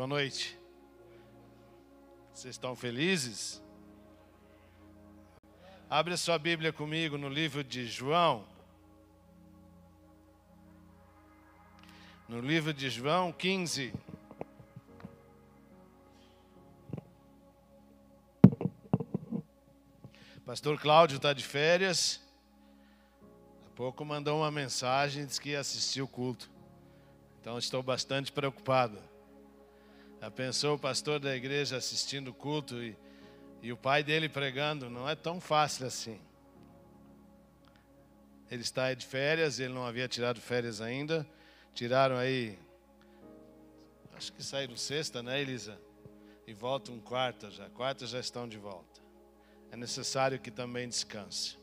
Boa noite. Vocês estão felizes? Abre a sua Bíblia comigo no livro de João. No livro de João 15. Pastor Cláudio está de férias. Há pouco mandou uma mensagem, disse que ia assistir o culto. Então estou bastante preocupado. Já pensou o pastor da igreja assistindo o culto e, e o pai dele pregando? Não é tão fácil assim. Ele está de férias, ele não havia tirado férias ainda. Tiraram aí, acho que saíram sexta, né, Elisa? E voltam quarta já. Quarta já estão de volta. É necessário que também descanse.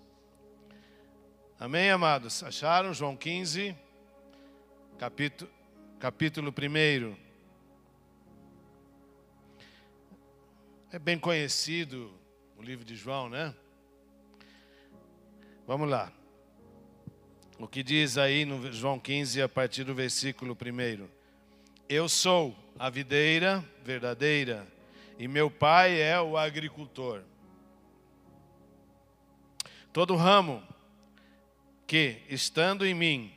Amém, amados? Acharam João 15, capítulo, capítulo 1. É bem conhecido o livro de João, né? Vamos lá. O que diz aí no João 15, a partir do versículo 1. Eu sou a videira verdadeira e meu pai é o agricultor. Todo ramo que, estando em mim,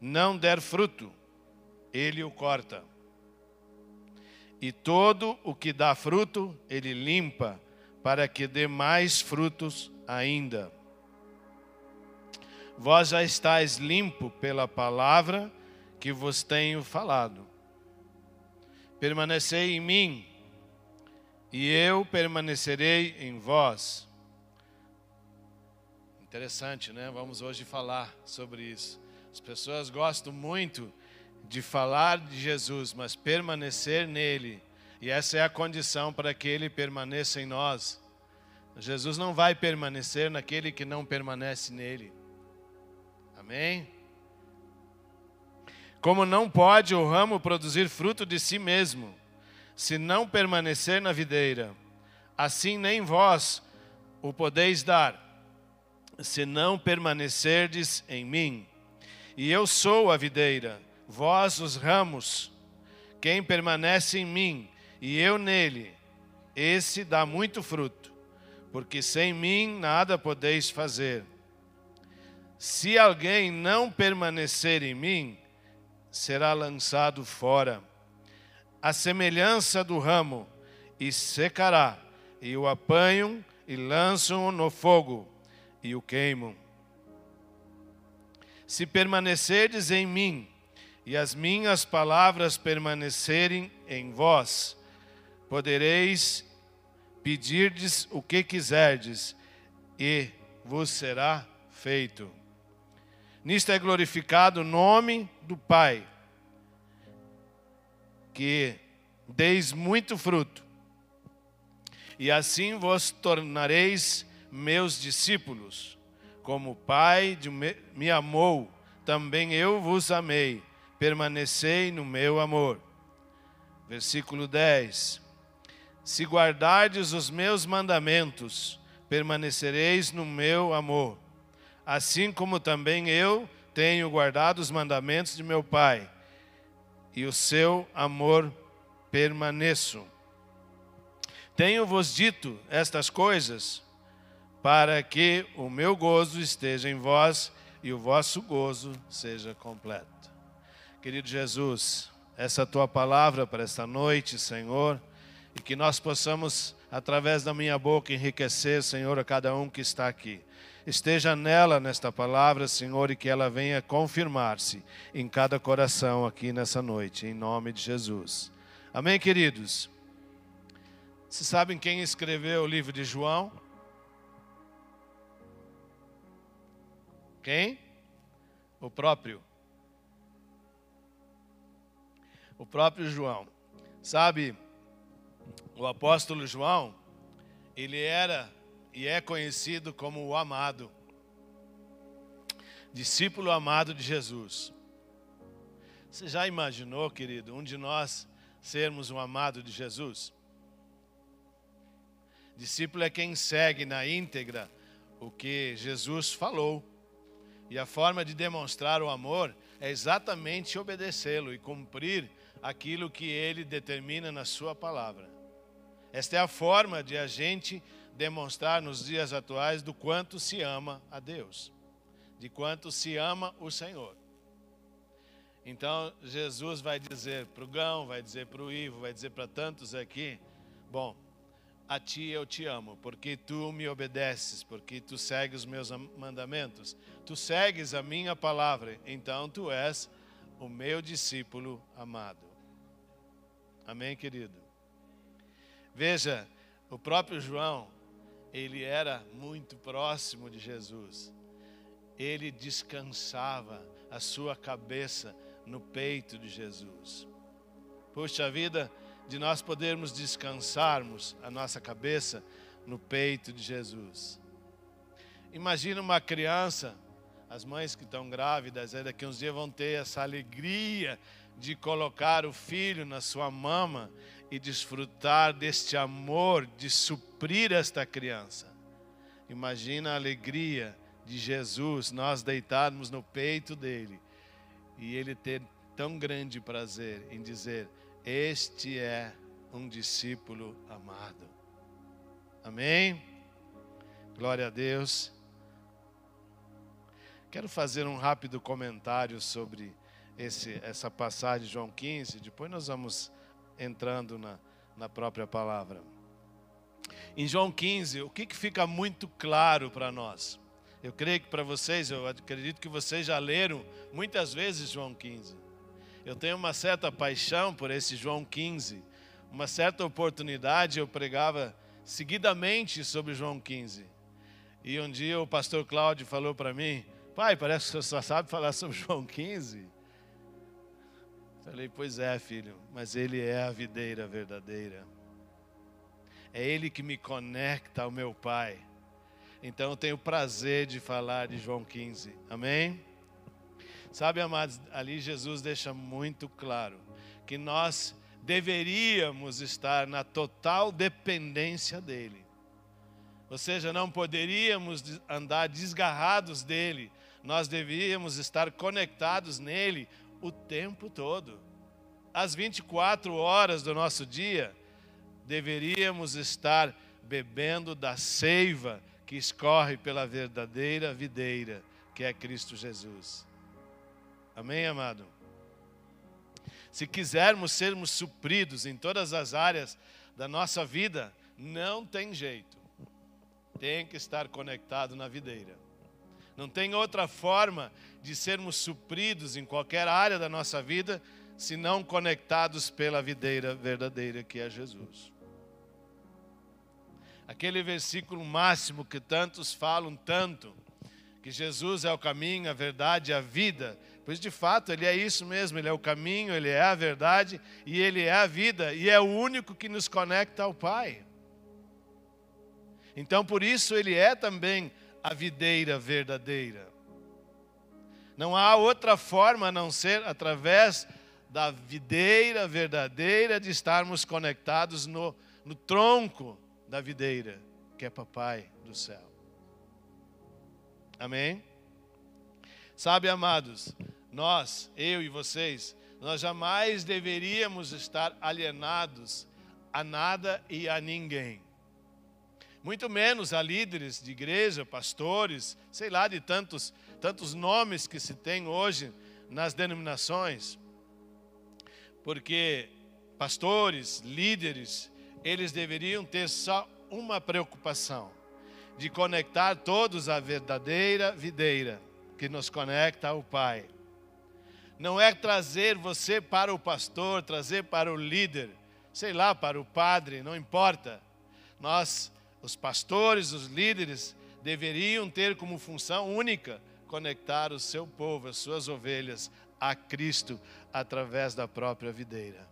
não der fruto, ele o corta. E todo o que dá fruto, ele limpa, para que dê mais frutos ainda. Vós já estáis limpo pela palavra que vos tenho falado. Permanecei em mim, e eu permanecerei em vós. Interessante, né? Vamos hoje falar sobre isso. As pessoas gostam muito de falar de Jesus, mas permanecer nele. E essa é a condição para que ele permaneça em nós. Jesus não vai permanecer naquele que não permanece nele. Amém? Como não pode o ramo produzir fruto de si mesmo, se não permanecer na videira, assim nem vós o podeis dar, se não permanecerdes em mim. E eu sou a videira, vós os ramos. Quem permanece em mim e eu nele, esse dá muito fruto, porque sem mim nada podeis fazer. Se alguém não permanecer em mim, será lançado fora, a semelhança do ramo, e secará, e o apanham e lançam no fogo, e o queimam. Se permanecerdes em mim, e as minhas palavras permanecerem em vós, podereis pedirdes o que quiserdes, e vos será feito. Nisto é glorificado o nome do Pai, que deis muito fruto, e assim vos tornareis meus discípulos. Como o Pai me amou, também eu vos amei permanecei no meu amor. Versículo 10: Se guardardes os meus mandamentos, permanecereis no meu amor, assim como também eu tenho guardado os mandamentos de meu Pai, e o seu amor permaneço. Tenho-vos dito estas coisas, para que o meu gozo esteja em vós e o vosso gozo seja completo. Querido Jesus, essa tua palavra para esta noite, Senhor, e que nós possamos, através da minha boca, enriquecer, Senhor, a cada um que está aqui. Esteja nela, nesta palavra, Senhor, e que ela venha confirmar-se em cada coração aqui nessa noite, em nome de Jesus. Amém, queridos? Vocês sabem quem escreveu o livro de João? Quem? O próprio o próprio João. Sabe, o apóstolo João, ele era e é conhecido como o amado, discípulo amado de Jesus. Você já imaginou, querido, um de nós sermos um amado de Jesus? Discípulo é quem segue na íntegra o que Jesus falou. E a forma de demonstrar o amor é exatamente obedecê-lo e cumprir aquilo que ele determina na sua palavra. Esta é a forma de a gente demonstrar nos dias atuais do quanto se ama a Deus, de quanto se ama o Senhor. Então Jesus vai dizer para o Gão, vai dizer para o Ivo, vai dizer para tantos aqui: Bom, a ti eu te amo, porque tu me obedeces, porque tu segues os meus mandamentos, tu segues a minha palavra, então tu és o meu discípulo amado. Amém, querido? Veja, o próprio João, ele era muito próximo de Jesus. Ele descansava a sua cabeça no peito de Jesus. Puxa vida, de nós podermos descansarmos a nossa cabeça no peito de Jesus. Imagina uma criança, as mães que estão grávidas, daqui uns dias vão ter essa alegria de colocar o filho na sua mama e desfrutar deste amor, de suprir esta criança. Imagina a alegria de Jesus, nós deitarmos no peito dele e ele ter tão grande prazer em dizer: Este é um discípulo amado. Amém? Glória a Deus. Quero fazer um rápido comentário sobre esse, essa passagem de João 15, depois nós vamos entrando na, na própria palavra. Em João 15, o que, que fica muito claro para nós? Eu creio que para vocês, eu acredito que vocês já leram muitas vezes João 15. Eu tenho uma certa paixão por esse João 15. Uma certa oportunidade eu pregava seguidamente sobre João 15. E um dia o pastor Cláudio falou para mim: Pai, parece que você só sabe falar sobre João 15. Falei: Pois é, filho, mas ele é a videira verdadeira. É ele que me conecta ao meu Pai. Então eu tenho prazer de falar de João 15. Amém? Sabe, amados, ali Jesus deixa muito claro que nós deveríamos estar na total dependência dele. Ou seja, não poderíamos andar desgarrados dele, nós deveríamos estar conectados nele o tempo todo. As 24 horas do nosso dia, deveríamos estar bebendo da seiva que escorre pela verdadeira videira, que é Cristo Jesus. Amém, amado? Se quisermos sermos supridos em todas as áreas da nossa vida, não tem jeito. Tem que estar conectado na videira. Não tem outra forma de sermos supridos em qualquer área da nossa vida, se não conectados pela videira verdadeira que é Jesus aquele versículo máximo que tantos falam tanto, que Jesus é o caminho, a verdade a vida. Pois de fato ele é isso mesmo, ele é o caminho, ele é a verdade e ele é a vida, e é o único que nos conecta ao Pai. Então por isso ele é também a videira verdadeira. Não há outra forma a não ser através da videira verdadeira de estarmos conectados no, no tronco da videira, que é papai do céu. Amém? Sabe, amados, nós, eu e vocês, nós jamais deveríamos estar alienados a nada e a ninguém. Muito menos a líderes de igreja, pastores, sei lá, de tantos, tantos nomes que se tem hoje nas denominações. Porque pastores, líderes, eles deveriam ter só uma preocupação: de conectar todos à verdadeira videira que nos conecta ao Pai. Não é trazer você para o pastor, trazer para o líder, sei lá, para o padre, não importa. Nós, os pastores, os líderes, deveriam ter como função única conectar o seu povo, as suas ovelhas, a Cristo através da própria videira.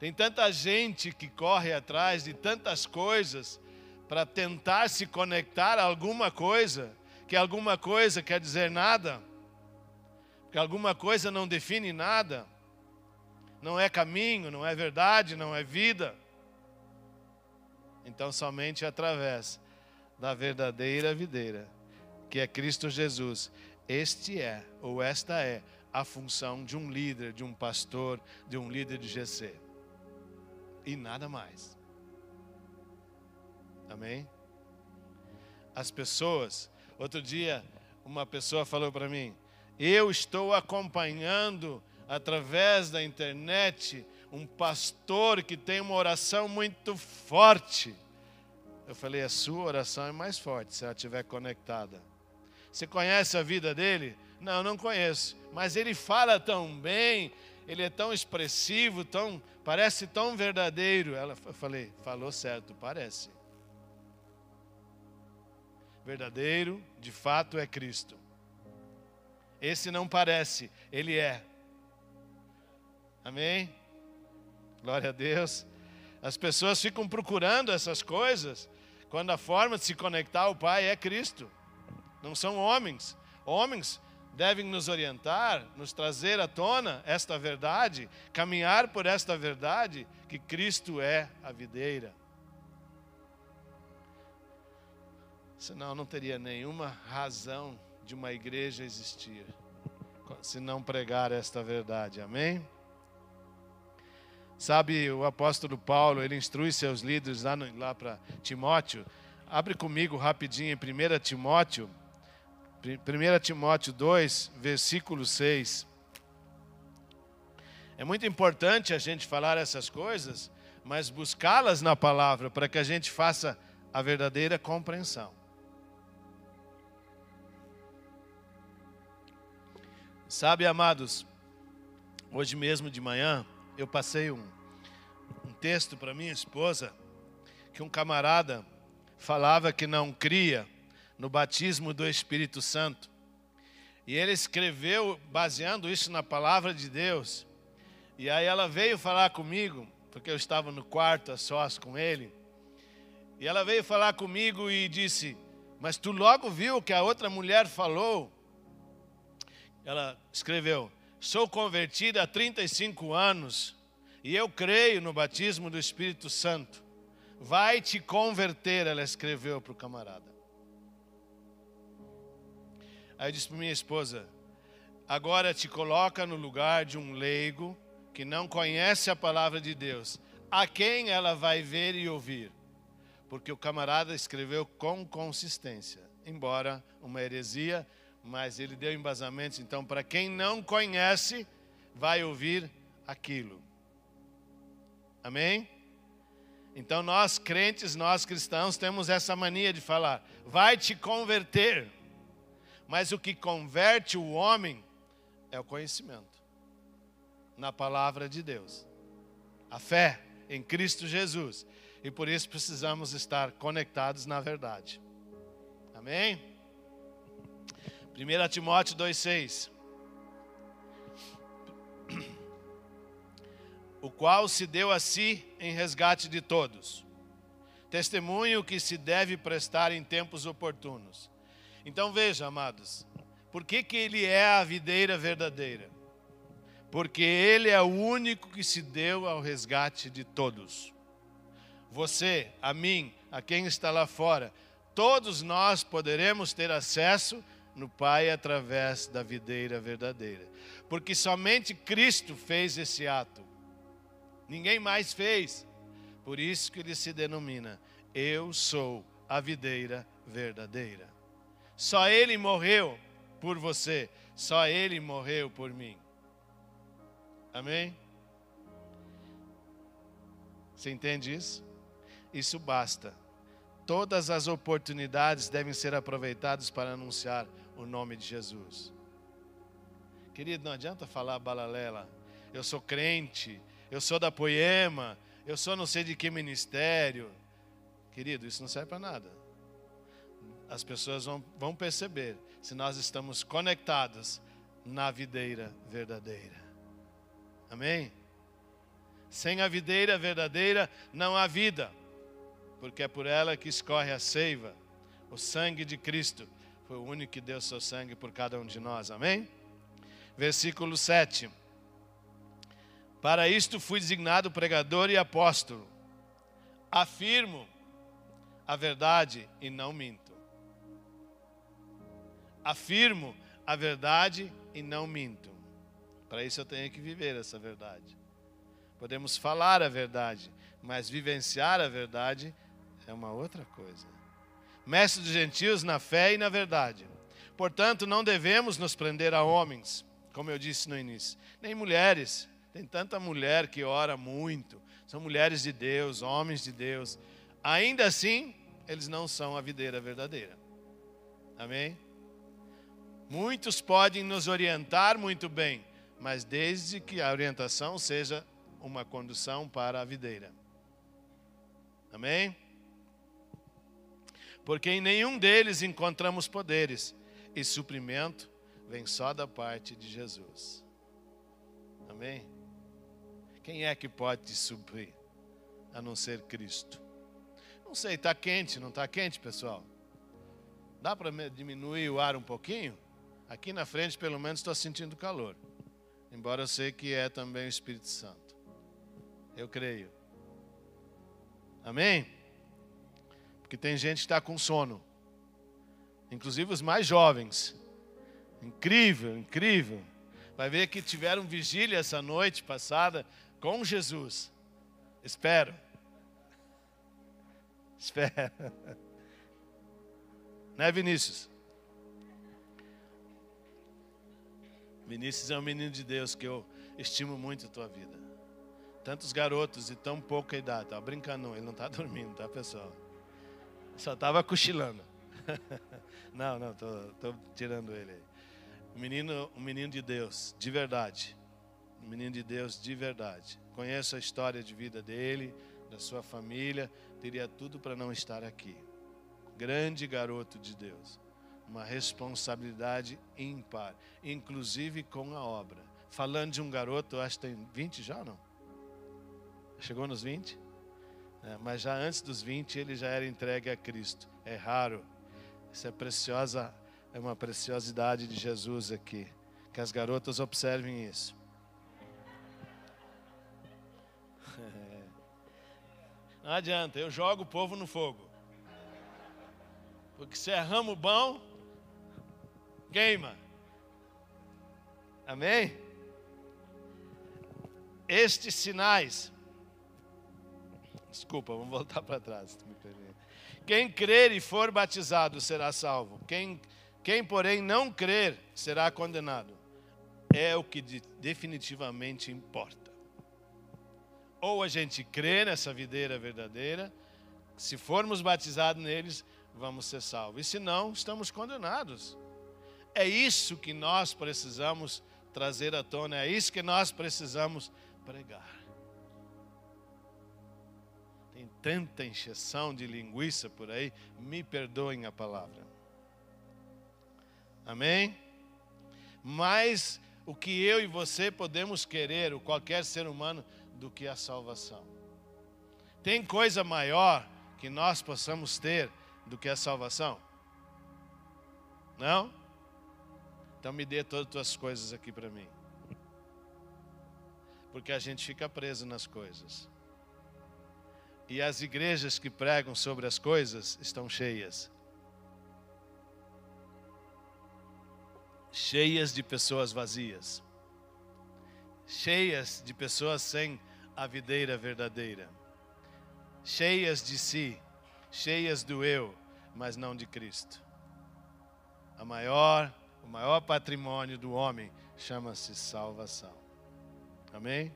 Tem tanta gente que corre atrás de tantas coisas para tentar se conectar a alguma coisa, que alguma coisa quer dizer nada, que alguma coisa não define nada, não é caminho, não é verdade, não é vida. Então, somente através da verdadeira videira, que é Cristo Jesus, este é, ou esta é, a função de um líder, de um pastor, de um líder de GC. E nada mais. Amém? As pessoas, outro dia, uma pessoa falou para mim: Eu estou acompanhando através da internet um pastor que tem uma oração muito forte. Eu falei: A sua oração é mais forte se ela estiver conectada. Você conhece a vida dele? Não, não conheço. Mas ele fala tão bem, ele é tão expressivo, tão parece tão verdadeiro. Ela, eu falei, falou certo, parece. Verdadeiro, de fato, é Cristo. Esse não parece, ele é. Amém? Glória a Deus. As pessoas ficam procurando essas coisas, quando a forma de se conectar ao Pai é Cristo. Não são homens. Homens devem nos orientar, nos trazer à tona esta verdade, caminhar por esta verdade que Cristo é a videira. Senão não teria nenhuma razão de uma igreja existir, se não pregar esta verdade. Amém? Sabe, o apóstolo Paulo, ele instrui seus líderes lá, lá para Timóteo. Abre comigo rapidinho em 1 Timóteo 1 Timóteo 2, versículo 6. É muito importante a gente falar essas coisas, mas buscá-las na palavra para que a gente faça a verdadeira compreensão. Sabe, amados, hoje mesmo de manhã eu passei um, um texto para minha esposa que um camarada falava que não cria no batismo do Espírito Santo. E ele escreveu baseando isso na palavra de Deus. E aí ela veio falar comigo, porque eu estava no quarto a sós com ele. E ela veio falar comigo e disse: Mas tu logo viu que a outra mulher falou? Ela escreveu: Sou convertida há 35 anos e eu creio no batismo do Espírito Santo. Vai te converter, ela escreveu para o camarada. Aí eu disse para minha esposa: agora te coloca no lugar de um leigo que não conhece a palavra de Deus. A quem ela vai ver e ouvir? Porque o camarada escreveu com consistência, embora uma heresia, mas ele deu embasamento. Então, para quem não conhece, vai ouvir aquilo. Amém? Então, nós crentes, nós cristãos, temos essa mania de falar: vai te converter. Mas o que converte o homem é o conhecimento na palavra de Deus, a fé em Cristo Jesus. E por isso precisamos estar conectados na verdade. Amém? 1 Timóteo 2,6 O qual se deu a si em resgate de todos, testemunho que se deve prestar em tempos oportunos então veja, amados, por que, que ele é a videira verdadeira? Porque ele é o único que se deu ao resgate de todos. Você, a mim, a quem está lá fora, todos nós poderemos ter acesso no Pai através da videira verdadeira. Porque somente Cristo fez esse ato. Ninguém mais fez. Por isso que ele se denomina: Eu sou a videira verdadeira. Só Ele morreu por você, só Ele morreu por mim. Amém? Você entende isso? Isso basta. Todas as oportunidades devem ser aproveitadas para anunciar o nome de Jesus. Querido, não adianta falar balalela. Eu sou crente, eu sou da Poema, eu sou não sei de que ministério. Querido, isso não serve para nada as pessoas vão, vão perceber se nós estamos conectados na videira verdadeira. Amém? Sem a videira verdadeira não há vida, porque é por ela que escorre a seiva. O sangue de Cristo foi o único que deu seu sangue por cada um de nós. Amém? Versículo 7. Para isto fui designado pregador e apóstolo. Afirmo a verdade e não minto afirmo a verdade e não minto. Para isso eu tenho que viver essa verdade. Podemos falar a verdade, mas vivenciar a verdade é uma outra coisa. Mestre dos gentios na fé e na verdade. Portanto, não devemos nos prender a homens, como eu disse no início, nem mulheres. Tem tanta mulher que ora muito, são mulheres de Deus, homens de Deus. Ainda assim, eles não são a videira verdadeira. Amém? Muitos podem nos orientar muito bem, mas desde que a orientação seja uma condução para a videira. Amém? Porque em nenhum deles encontramos poderes, e suprimento vem só da parte de Jesus. Amém? Quem é que pode te suprir a não ser Cristo? Não sei, está quente, não está quente, pessoal? Dá para diminuir o ar um pouquinho? Aqui na frente, pelo menos, estou sentindo calor. Embora eu sei que é também o Espírito Santo. Eu creio. Amém? Porque tem gente que está com sono. Inclusive os mais jovens. Incrível, incrível. Vai ver que tiveram vigília essa noite passada com Jesus. Espero. Espero. Né, Vinícius? Vinícius é um menino de Deus que eu estimo muito a tua vida. Tantos garotos de tão pouca idade. Tá brincando, ele não está dormindo, tá, pessoal? Só estava cochilando. não, não, tô, tô tirando ele aí. Um menino, um menino de Deus, de verdade. Um menino de Deus de verdade. Conheço a história de vida dele, da sua família. Teria tudo para não estar aqui. Grande garoto de Deus uma responsabilidade ímpar, inclusive com a obra. Falando de um garoto, acho que tem 20 já não? Chegou nos 20? É, mas já antes dos 20 ele já era entregue a Cristo. É raro. Isso é preciosa, é uma preciosidade de Jesus aqui. Que as garotas observem isso. Não adianta, eu jogo o povo no fogo. Porque se é ramo bom, queima. Amém? Estes sinais. Desculpa, vamos voltar para trás. Quem crer e for batizado será salvo. Quem, quem, porém, não crer será condenado. É o que definitivamente importa. Ou a gente crê nessa videira verdadeira, se formos batizados neles, vamos ser salvos. E se não, estamos condenados. É isso que nós precisamos trazer à tona, é isso que nós precisamos pregar. Tanta encheção de linguiça por aí, me perdoem a palavra. Amém? Mas o que eu e você podemos querer, o qualquer ser humano, do que a salvação. Tem coisa maior que nós possamos ter do que a salvação? Não? Então me dê todas as tuas coisas aqui para mim. Porque a gente fica preso nas coisas. E as igrejas que pregam sobre as coisas estão cheias. Cheias de pessoas vazias. Cheias de pessoas sem a videira verdadeira. Cheias de si, cheias do eu, mas não de Cristo. A maior o maior patrimônio do homem chama-se salvação. Amém?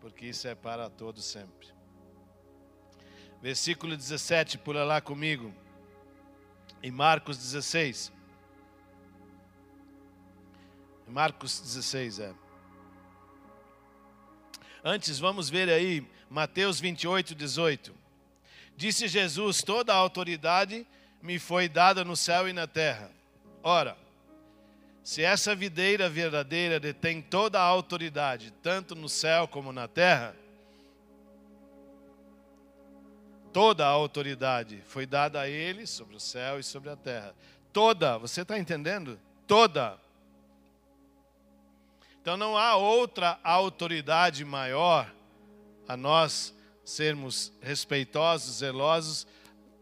Porque isso é para todos sempre. Versículo 17, pula lá comigo. Em Marcos 16. Marcos 16, é. Antes, vamos ver aí, Mateus 28, 18. Disse Jesus: Toda a autoridade me foi dada no céu e na terra. Ora, se essa videira verdadeira detém toda a autoridade, tanto no céu como na terra, toda a autoridade foi dada a ele sobre o céu e sobre a terra. Toda, você está entendendo? Toda. Então não há outra autoridade maior a nós sermos respeitosos, zelosos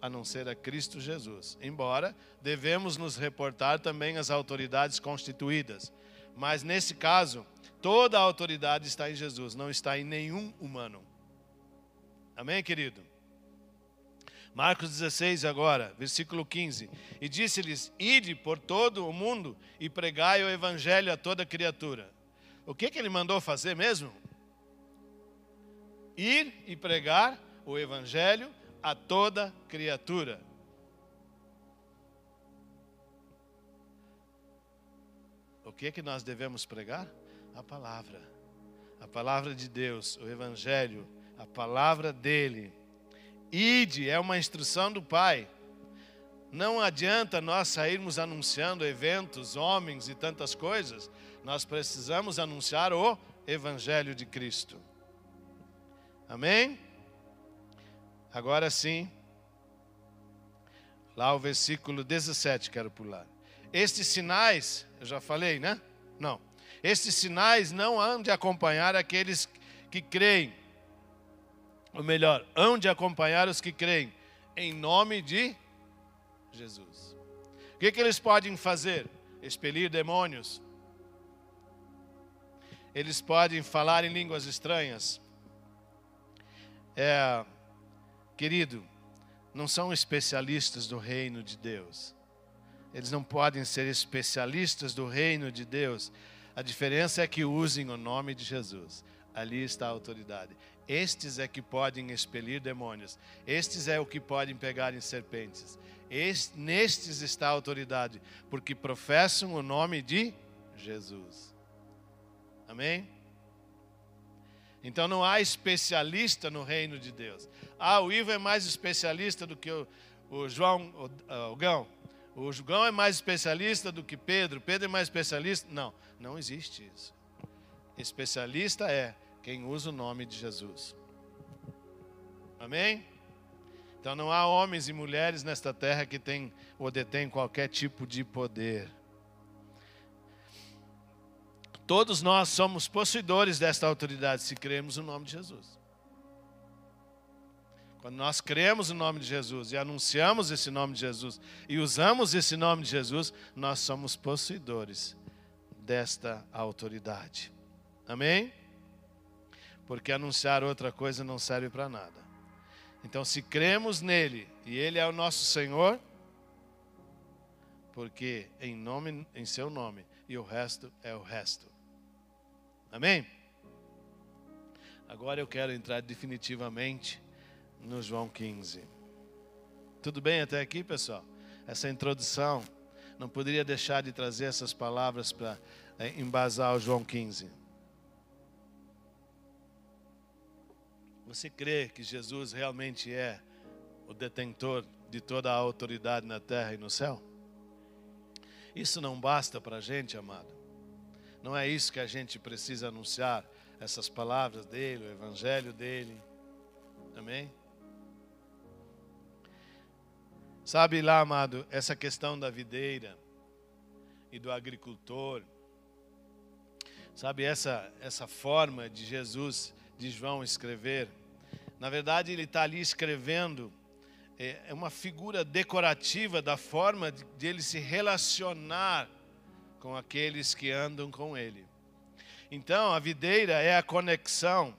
a não ser a Cristo Jesus. Embora devemos nos reportar também às autoridades constituídas. Mas nesse caso, Toda a autoridade está em Jesus, não está em nenhum humano. Amém, querido? Marcos 16, agora, versículo 15. E disse-lhes: Ide por todo o mundo e pregai o evangelho a toda criatura. O que, que ele mandou fazer mesmo? Ir e pregar o evangelho a toda criatura. O que que nós devemos pregar? A palavra. A palavra de Deus, o evangelho, a palavra dele. Ide é uma instrução do Pai. Não adianta nós sairmos anunciando eventos, homens e tantas coisas. Nós precisamos anunciar o Evangelho de Cristo. Amém? Agora sim, lá o versículo 17, quero pular. Estes sinais, eu já falei, né? Não. Estes sinais não hão de acompanhar aqueles que creem. Ou melhor, hão de acompanhar os que creem, em nome de Jesus. O que, que eles podem fazer? Expelir demônios. Eles podem falar em línguas estranhas. É, Querido, não são especialistas do reino de Deus. Eles não podem ser especialistas do reino de Deus. A diferença é que usem o nome de Jesus. Ali está a autoridade. Estes é que podem expelir demônios. Estes é o que podem pegar em serpentes. Este, nestes está a autoridade, porque professam o nome de Jesus. Amém? Então não há especialista no reino de Deus. Ah, o Ivo é mais especialista do que o, o João, o, ah, o Gão. O João é mais especialista do que Pedro. Pedro é mais especialista. Não, não existe isso. Especialista é quem usa o nome de Jesus. Amém? Então não há homens e mulheres nesta terra que têm ou detêm qualquer tipo de poder. Todos nós somos possuidores desta autoridade se cremos no nome de Jesus. Quando nós cremos no nome de Jesus e anunciamos esse nome de Jesus e usamos esse nome de Jesus, nós somos possuidores desta autoridade. Amém? Porque anunciar outra coisa não serve para nada. Então, se cremos nele e ele é o nosso Senhor, porque em nome, em seu nome, e o resto é o resto. Amém? Agora eu quero entrar definitivamente no João 15. Tudo bem até aqui, pessoal? Essa introdução não poderia deixar de trazer essas palavras para é, embasar o João 15. Você crê que Jesus realmente é o detentor de toda a autoridade na terra e no céu? Isso não basta para a gente, amado. Não é isso que a gente precisa anunciar, essas palavras dele, o evangelho dele. Amém? Sabe lá, amado, essa questão da videira e do agricultor. Sabe essa essa forma de Jesus, de João escrever. Na verdade, ele está ali escrevendo é, é uma figura decorativa da forma de, de ele se relacionar com aqueles que andam com Ele. Então, a videira é a conexão,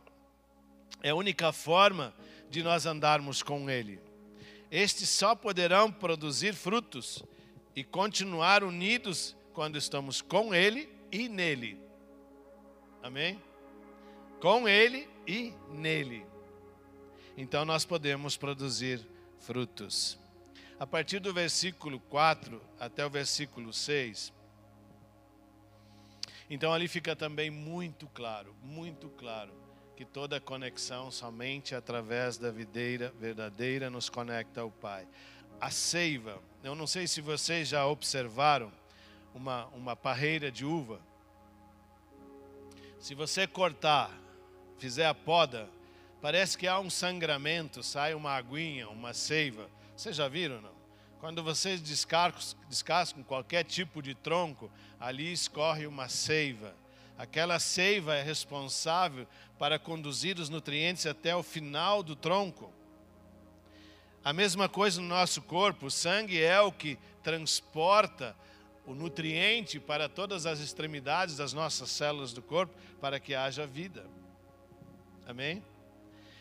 é a única forma de nós andarmos com Ele. Estes só poderão produzir frutos e continuar unidos quando estamos com Ele e nele. Amém? Com Ele e nele. Então nós podemos produzir frutos. A partir do versículo 4 até o versículo 6, então ali fica também muito claro, muito claro, que toda conexão somente através da videira verdadeira nos conecta ao Pai. A seiva, eu não sei se vocês já observaram uma, uma parreira de uva. Se você cortar, fizer a poda, parece que há um sangramento, sai uma aguinha, uma seiva. Vocês já viram, não? Quando vocês descascam qualquer tipo de tronco, ali escorre uma seiva. Aquela seiva é responsável para conduzir os nutrientes até o final do tronco. A mesma coisa no nosso corpo, o sangue é o que transporta o nutriente para todas as extremidades das nossas células do corpo, para que haja vida. Amém?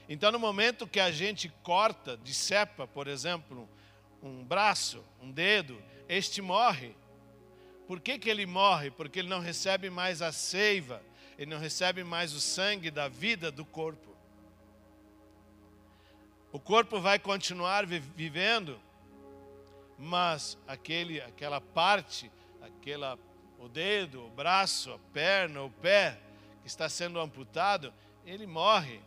Então, no momento que a gente corta, decepa, por exemplo, um braço, um dedo, este morre. Por que, que ele morre? Porque ele não recebe mais a seiva, ele não recebe mais o sangue da vida do corpo. O corpo vai continuar vivendo, mas aquele, aquela parte, aquela, o dedo, o braço, a perna, o pé que está sendo amputado, ele morre.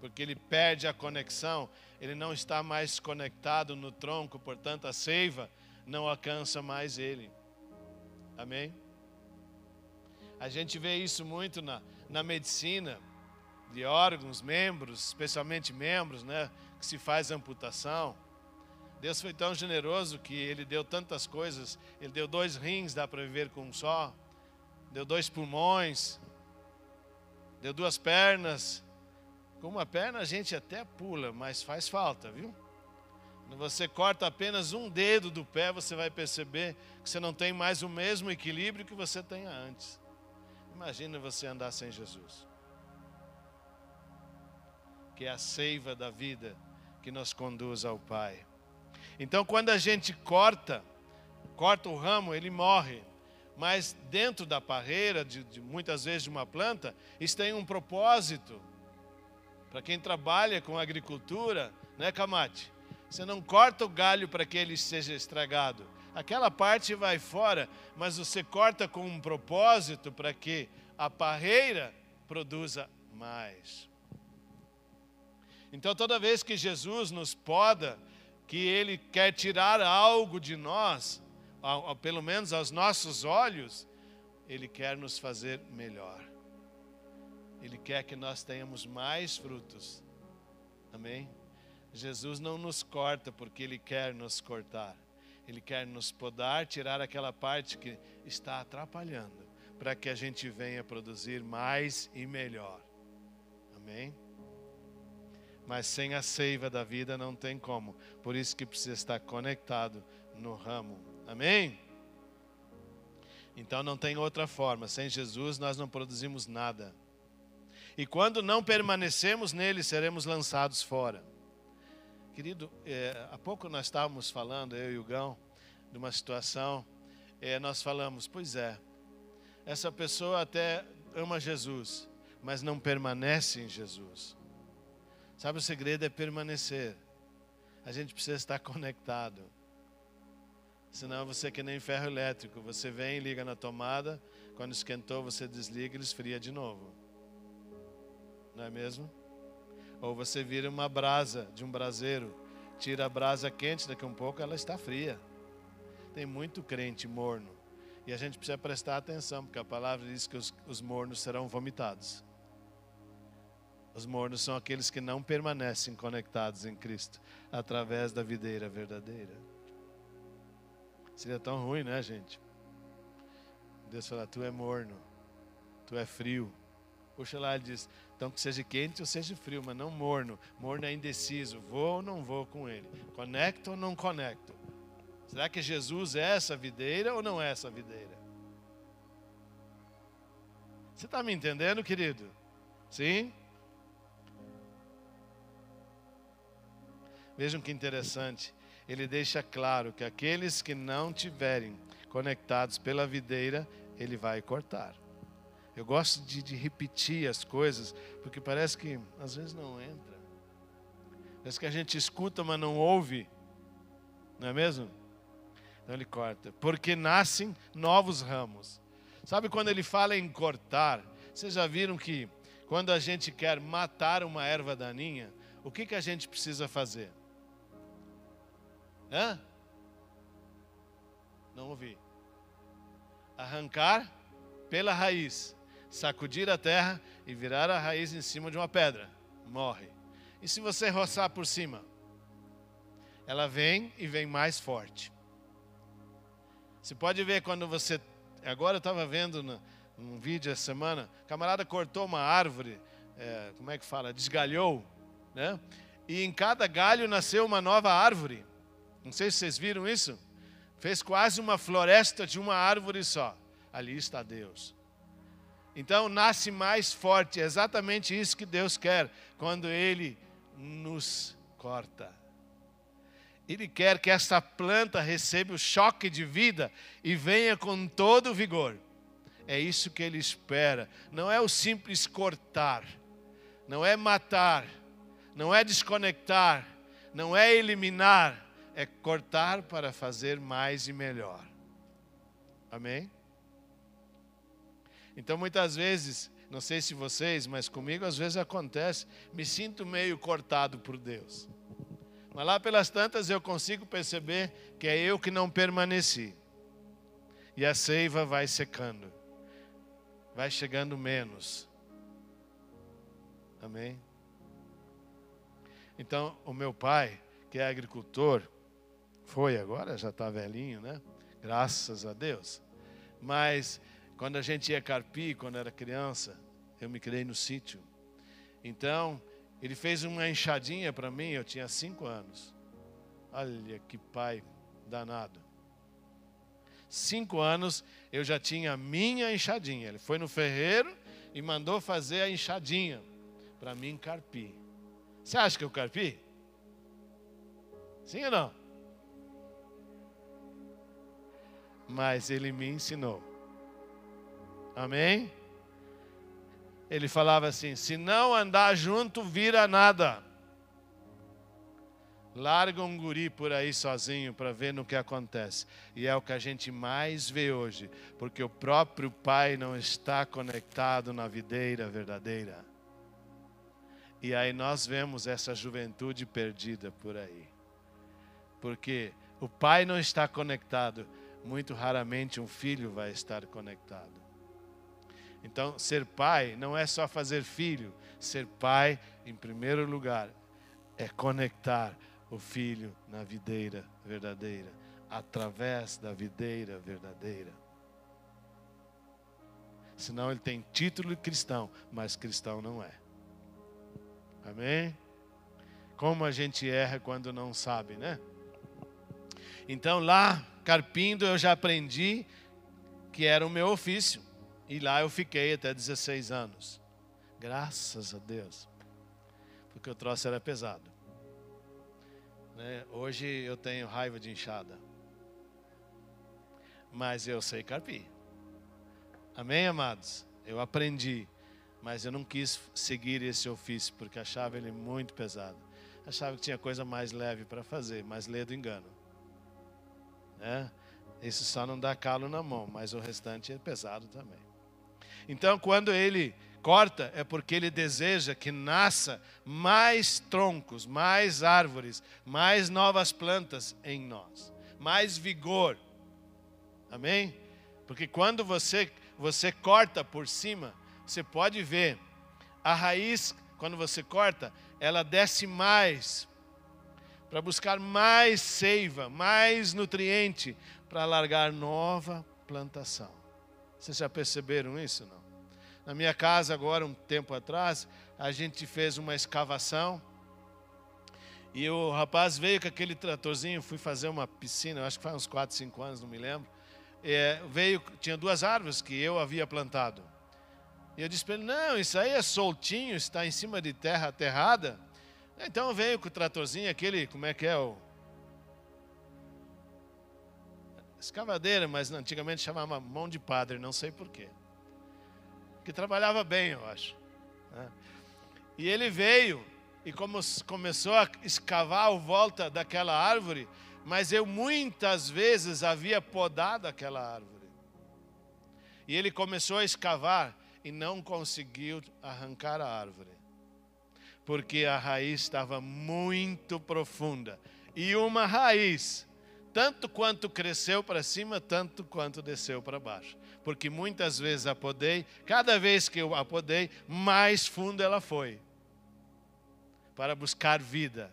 Porque ele perde a conexão, ele não está mais conectado no tronco, portanto a seiva não alcança mais ele. Amém? A gente vê isso muito na, na medicina de órgãos, membros, especialmente membros, né, que se faz amputação. Deus foi tão generoso que Ele deu tantas coisas. Ele deu dois rins, dá para viver com um só. Deu dois pulmões. Deu duas pernas. Com uma perna a gente até pula, mas faz falta, viu? Quando você corta apenas um dedo do pé, você vai perceber que você não tem mais o mesmo equilíbrio que você tinha antes. Imagina você andar sem Jesus. Que é a seiva da vida que nos conduz ao Pai. Então, quando a gente corta, corta o ramo, ele morre. Mas dentro da parreira, de, de muitas vezes de uma planta, isso tem um propósito. Para quem trabalha com agricultura, né, Camate? Você não corta o galho para que ele seja estragado. Aquela parte vai fora, mas você corta com um propósito para que a parreira produza mais. Então, toda vez que Jesus nos poda, que Ele quer tirar algo de nós, ao, ao, pelo menos aos nossos olhos, Ele quer nos fazer melhor. Ele quer que nós tenhamos mais frutos. Amém? Jesus não nos corta porque Ele quer nos cortar. Ele quer nos podar, tirar aquela parte que está atrapalhando, para que a gente venha produzir mais e melhor. Amém? Mas sem a seiva da vida não tem como. Por isso que precisa estar conectado no ramo. Amém? Então não tem outra forma. Sem Jesus nós não produzimos nada. E quando não permanecemos nele, seremos lançados fora. Querido, é, há pouco nós estávamos falando, eu e o Gão, de uma situação. É, nós falamos, pois é, essa pessoa até ama Jesus, mas não permanece em Jesus. Sabe, o segredo é permanecer. A gente precisa estar conectado. Senão você é que nem ferro elétrico. Você vem, liga na tomada, quando esquentou, você desliga e esfria de novo. Não é mesmo? Ou você vira uma brasa de um braseiro, tira a brasa quente, daqui a um pouco ela está fria. Tem muito crente morno. E a gente precisa prestar atenção, porque a palavra diz que os, os mornos serão vomitados. Os mornos são aqueles que não permanecem conectados em Cristo através da videira verdadeira. Seria tão ruim, né, gente? Deus fala: Tu é morno, tu é frio. Puxa lá, ele diz: Então que seja quente ou seja frio, mas não morno. Morno é indeciso: vou ou não vou com ele? Conecto ou não conecto? Será que Jesus é essa videira ou não é essa videira? Você está me entendendo, querido? Sim? Vejam que interessante. Ele deixa claro que aqueles que não tiverem conectados pela videira, ele vai cortar. Eu gosto de, de, repetir as coisas, porque parece que às vezes não entra. Parece que a gente escuta, mas não ouve. Não é mesmo? Então ele corta. Porque nascem novos ramos. Sabe quando ele fala em cortar? Vocês já viram que quando a gente quer matar uma erva daninha, o que, que a gente precisa fazer? Hã? Não ouvi. Arrancar pela raiz, sacudir a terra e virar a raiz em cima de uma pedra. Morre. E se você roçar por cima? Ela vem e vem mais forte. Você pode ver quando você. Agora eu estava vendo num vídeo essa semana, camarada cortou uma árvore, é, como é que fala? Desgalhou, né? E em cada galho nasceu uma nova árvore. Não sei se vocês viram isso. fez quase uma floresta de uma árvore só. Ali está Deus. Então nasce mais forte, é exatamente isso que Deus quer quando Ele nos corta. Ele quer que essa planta receba o choque de vida e venha com todo o vigor. É isso que ele espera. Não é o simples cortar, não é matar, não é desconectar, não é eliminar, é cortar para fazer mais e melhor. Amém? Então muitas vezes, não sei se vocês, mas comigo às vezes acontece, me sinto meio cortado por Deus. Mas lá pelas tantas eu consigo perceber que é eu que não permaneci. E a seiva vai secando. Vai chegando menos. Amém? Então, o meu pai, que é agricultor, foi agora, já está velhinho, né? Graças a Deus. Mas, quando a gente ia carpir, quando era criança, eu me criei no sítio. Então, ele fez uma enxadinha para mim, eu tinha cinco anos. Olha que pai danado. Cinco anos eu já tinha minha enxadinha. Ele foi no ferreiro e mandou fazer a enxadinha para mim carpir. Você acha que eu carpi? Sim ou não? Mas ele me ensinou. Amém? ele falava assim: se não andar junto, vira nada. Larga um guri por aí sozinho para ver no que acontece. E é o que a gente mais vê hoje, porque o próprio pai não está conectado na videira verdadeira. E aí nós vemos essa juventude perdida por aí. Porque o pai não está conectado, muito raramente um filho vai estar conectado. Então, ser pai não é só fazer filho. Ser pai, em primeiro lugar, é conectar o filho na videira verdadeira, através da videira verdadeira. Senão ele tem título de cristão, mas cristão não é. Amém? Como a gente erra quando não sabe, né? Então lá, carpindo, eu já aprendi que era o meu ofício. E lá eu fiquei até 16 anos. Graças a Deus. Porque o troço era pesado. Né? Hoje eu tenho raiva de enxada. Mas eu sei carpir. Amém, amados? Eu aprendi. Mas eu não quis seguir esse ofício porque achava ele muito pesado. Achava que tinha coisa mais leve para fazer, mas lê engano. Né? Isso só não dá calo na mão, mas o restante é pesado também. Então, quando ele corta, é porque ele deseja que nasça mais troncos, mais árvores, mais novas plantas em nós, mais vigor. Amém? Porque quando você você corta por cima, você pode ver a raiz quando você corta, ela desce mais para buscar mais seiva, mais nutriente para largar nova plantação. Vocês já perceberam isso? Não? Na minha casa, agora, um tempo atrás, a gente fez uma escavação. E o rapaz veio com aquele tratorzinho, fui fazer uma piscina, acho que faz uns 4, 5 anos, não me lembro. É, veio, tinha duas árvores que eu havia plantado. E eu disse para ele: Não, isso aí é soltinho, está em cima de terra aterrada. Então veio com o tratorzinho, aquele, como é que é o. Escavadeira, mas antigamente chamava mão de padre, não sei porquê que trabalhava bem, eu acho. Né? E ele veio e como começou a escavar a volta daquela árvore, mas eu muitas vezes havia podado aquela árvore. E ele começou a escavar e não conseguiu arrancar a árvore, porque a raiz estava muito profunda. E uma raiz, tanto quanto cresceu para cima, tanto quanto desceu para baixo porque muitas vezes a podei, cada vez que eu a podei, mais fundo ela foi para buscar vida.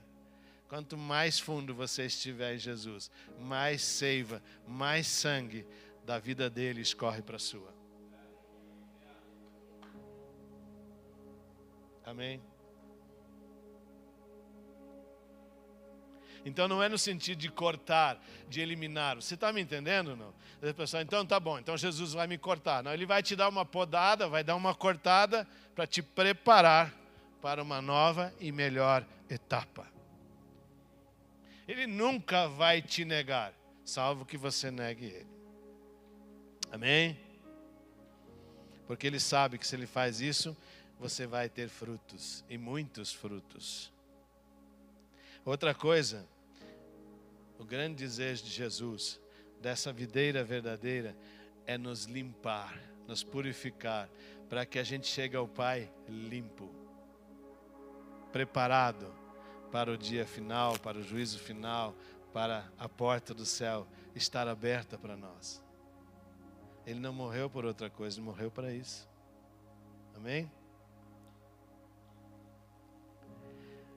Quanto mais fundo você estiver em Jesus, mais seiva, mais sangue da vida dele escorre para a sua. Amém? Então não é no sentido de cortar, de eliminar. Você está me entendendo não? A pessoa, então tá bom, então Jesus vai me cortar. Não, ele vai te dar uma podada, vai dar uma cortada para te preparar para uma nova e melhor etapa. Ele nunca vai te negar, salvo que você negue ele. Amém? Porque ele sabe que se ele faz isso, você vai ter frutos e muitos frutos. Outra coisa, o grande desejo de Jesus, dessa videira verdadeira, é nos limpar, nos purificar, para que a gente chegue ao Pai limpo, preparado para o dia final, para o juízo final, para a porta do céu estar aberta para nós. Ele não morreu por outra coisa, ele morreu para isso. Amém?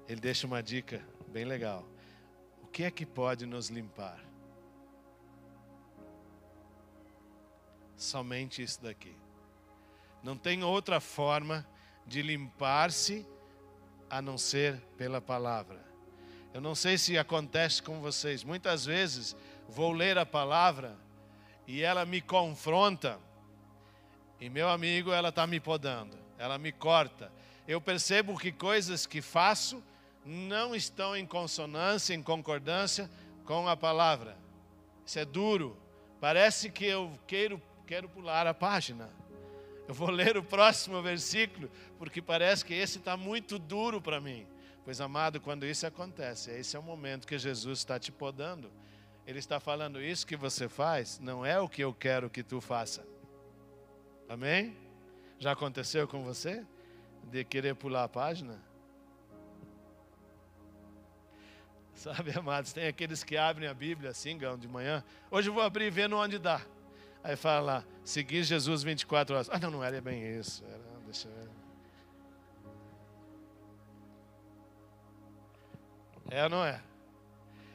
Ele deixa uma dica bem legal. Que é que pode nos limpar? Somente isso daqui. Não tem outra forma de limpar-se a não ser pela palavra. Eu não sei se acontece com vocês. Muitas vezes vou ler a palavra e ela me confronta. E meu amigo, ela está me podando, ela me corta. Eu percebo que coisas que faço não estão em consonância, em concordância com a palavra. Isso é duro. Parece que eu quero, quero pular a página. Eu vou ler o próximo versículo, porque parece que esse está muito duro para mim. Pois, amado, quando isso acontece, esse é o momento que Jesus está te podando. Ele está falando: Isso que você faz não é o que eu quero que tu faça. Amém? Já aconteceu com você? De querer pular a página? Sabe, amados, tem aqueles que abrem a Bíblia assim, de manhã. Hoje eu vou abrir vendo onde dá. Aí fala, seguir Jesus 24 horas. Ah, não, não era bem isso. Era, deixa eu ver. É ou não é?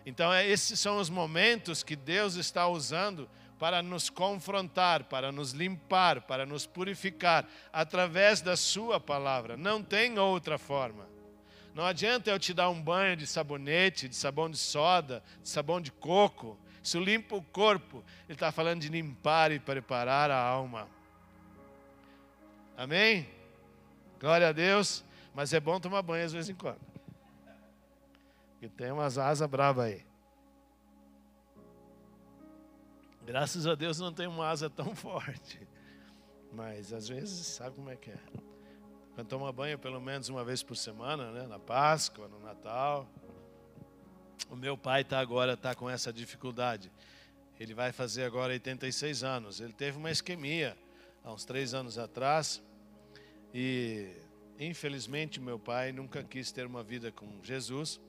Então, é, esses são os momentos que Deus está usando para nos confrontar, para nos limpar, para nos purificar, através da Sua palavra. Não tem outra forma. Não adianta eu te dar um banho de sabonete, de sabão de soda, de sabão de coco. Isso limpa o corpo. Ele está falando de limpar e preparar a alma. Amém? Glória a Deus. Mas é bom tomar banho às vezes em quando. E tem umas asas bravas aí. Graças a Deus não tem uma asa tão forte. Mas às vezes sabe como é que é. Quando toma banho pelo menos uma vez por semana, né? na Páscoa, no Natal. O meu pai está agora tá com essa dificuldade. Ele vai fazer agora 86 anos. Ele teve uma isquemia há uns três anos atrás. E infelizmente meu pai nunca quis ter uma vida com Jesus.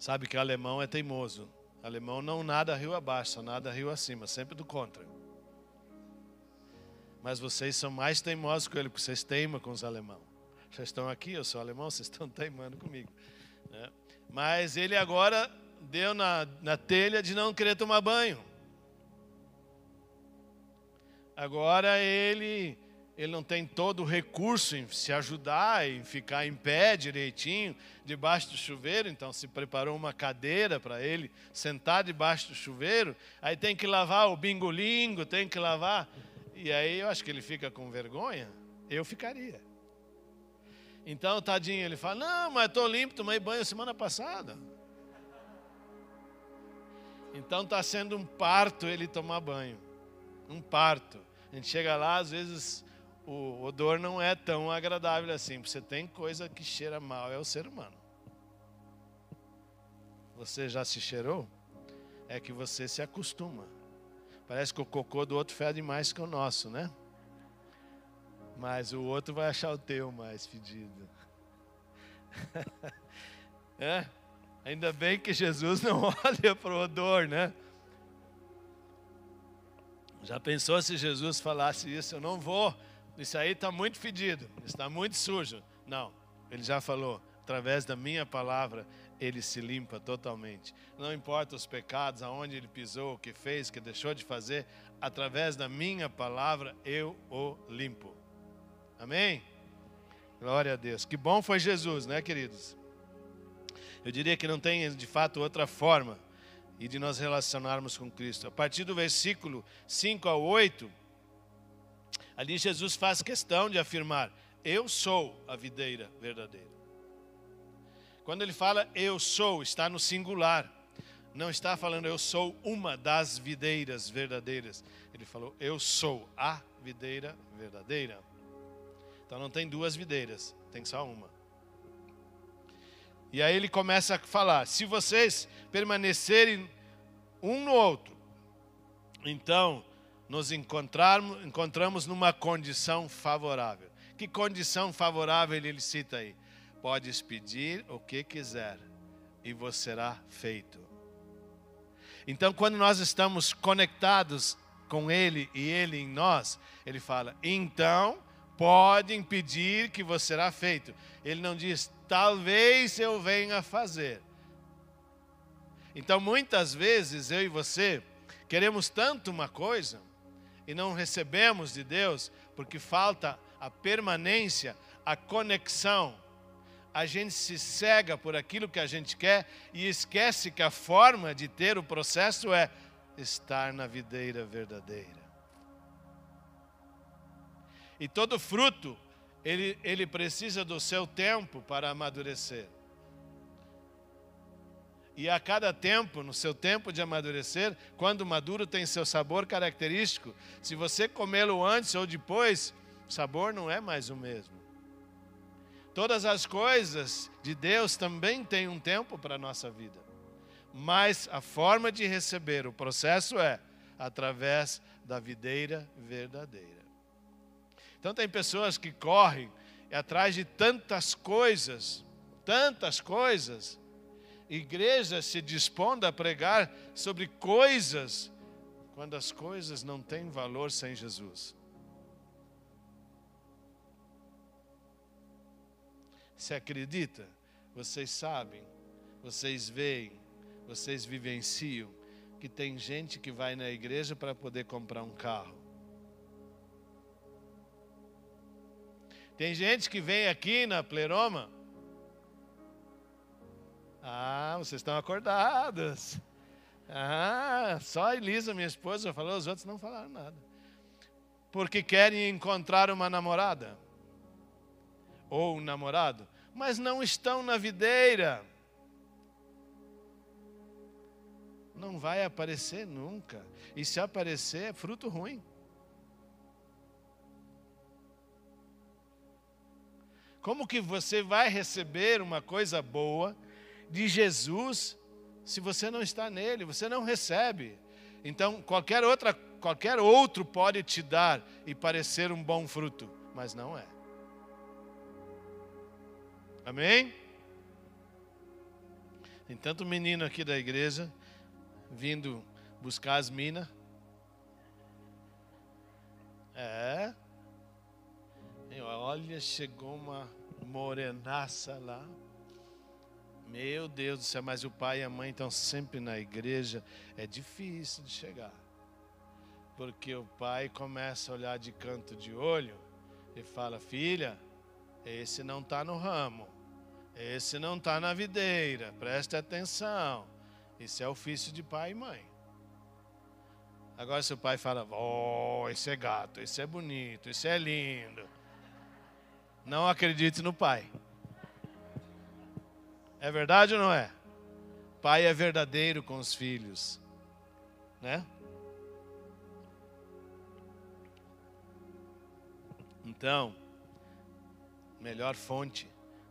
Sabe que alemão é teimoso. Alemão não nada rio abaixo, nada rio acima, sempre do contra. Mas vocês são mais teimosos com ele, porque vocês teimam com os alemãos. Vocês estão aqui, eu sou alemão, vocês estão teimando comigo. Né? Mas ele agora deu na, na telha de não querer tomar banho. Agora ele ele não tem todo o recurso em se ajudar, em ficar em pé direitinho, debaixo do chuveiro, então se preparou uma cadeira para ele sentar debaixo do chuveiro, aí tem que lavar o bingolingo, tem que lavar, e aí eu acho que ele fica com vergonha, eu ficaria. Então, tadinho, ele fala: Não, mas estou limpo, tomei banho semana passada. Então está sendo um parto ele tomar banho. Um parto. A gente chega lá, às vezes o odor não é tão agradável assim. Você tem coisa que cheira mal, é o ser humano. Você já se cheirou? É que você se acostuma. Parece que o cocô do outro fede mais que o nosso, né? Mas o outro vai achar o teu mais fedido. é? Ainda bem que Jesus não olha para o odor, né? Já pensou se Jesus falasse isso? Eu não vou isso aí está muito fedido, está muito sujo. Não, ele já falou, através da minha palavra, ele se limpa totalmente. Não importa os pecados, aonde ele pisou, o que fez, o que deixou de fazer, através da minha palavra eu o limpo. Amém? Glória a Deus. Que bom foi Jesus, né, queridos? Eu diria que não tem de fato outra forma e de nós relacionarmos com Cristo. A partir do versículo 5 ao 8, ali Jesus faz questão de afirmar: Eu sou a videira verdadeira. Quando ele fala eu sou, está no singular. Não está falando eu sou uma das videiras verdadeiras. Ele falou eu sou a videira verdadeira. Então não tem duas videiras, tem só uma. E aí ele começa a falar: se vocês permanecerem um no outro, então nos encontrarmos, encontramos numa condição favorável. Que condição favorável ele cita aí? Podes pedir o que quiser e vos será feito. Então, quando nós estamos conectados com Ele e Ele em nós, Ele fala: então podem pedir que vos será feito. Ele não diz, talvez eu venha fazer. Então, muitas vezes, eu e você queremos tanto uma coisa e não recebemos de Deus porque falta a permanência, a conexão. A gente se cega por aquilo que a gente quer e esquece que a forma de ter o processo é estar na videira verdadeira. E todo fruto ele, ele precisa do seu tempo para amadurecer. E a cada tempo, no seu tempo de amadurecer, quando maduro tem seu sabor característico. Se você comê-lo antes ou depois, o sabor não é mais o mesmo. Todas as coisas de Deus também têm um tempo para a nossa vida. Mas a forma de receber o processo é através da videira verdadeira. Então tem pessoas que correm atrás de tantas coisas, tantas coisas. Igrejas se dispondo a pregar sobre coisas, quando as coisas não têm valor sem Jesus. Se acredita, vocês sabem, vocês veem, vocês vivenciam que tem gente que vai na igreja para poder comprar um carro. Tem gente que vem aqui na pleroma. Ah, vocês estão acordados. Ah, só a Elisa, minha esposa, falou, os outros não falaram nada. Porque querem encontrar uma namorada. Ou um namorado. Mas não estão na videira. Não vai aparecer nunca. E se aparecer, é fruto ruim. Como que você vai receber uma coisa boa de Jesus se você não está nele? Você não recebe. Então, qualquer outra, qualquer outro pode te dar e parecer um bom fruto, mas não é. Amém? Tem tanto menino aqui da igreja vindo buscar as minas. É. Olha, chegou uma morenaça lá. Meu Deus do céu, mas o pai e a mãe estão sempre na igreja. É difícil de chegar. Porque o pai começa a olhar de canto de olho e fala: Filha, esse não está no ramo. Esse não está na videira. Preste atenção. Isso é ofício de pai e mãe. Agora, se o pai fala: Oh, esse é gato, esse é bonito, esse é lindo. Não acredite no pai. É verdade ou não é? Pai é verdadeiro com os filhos, né? Então, melhor fonte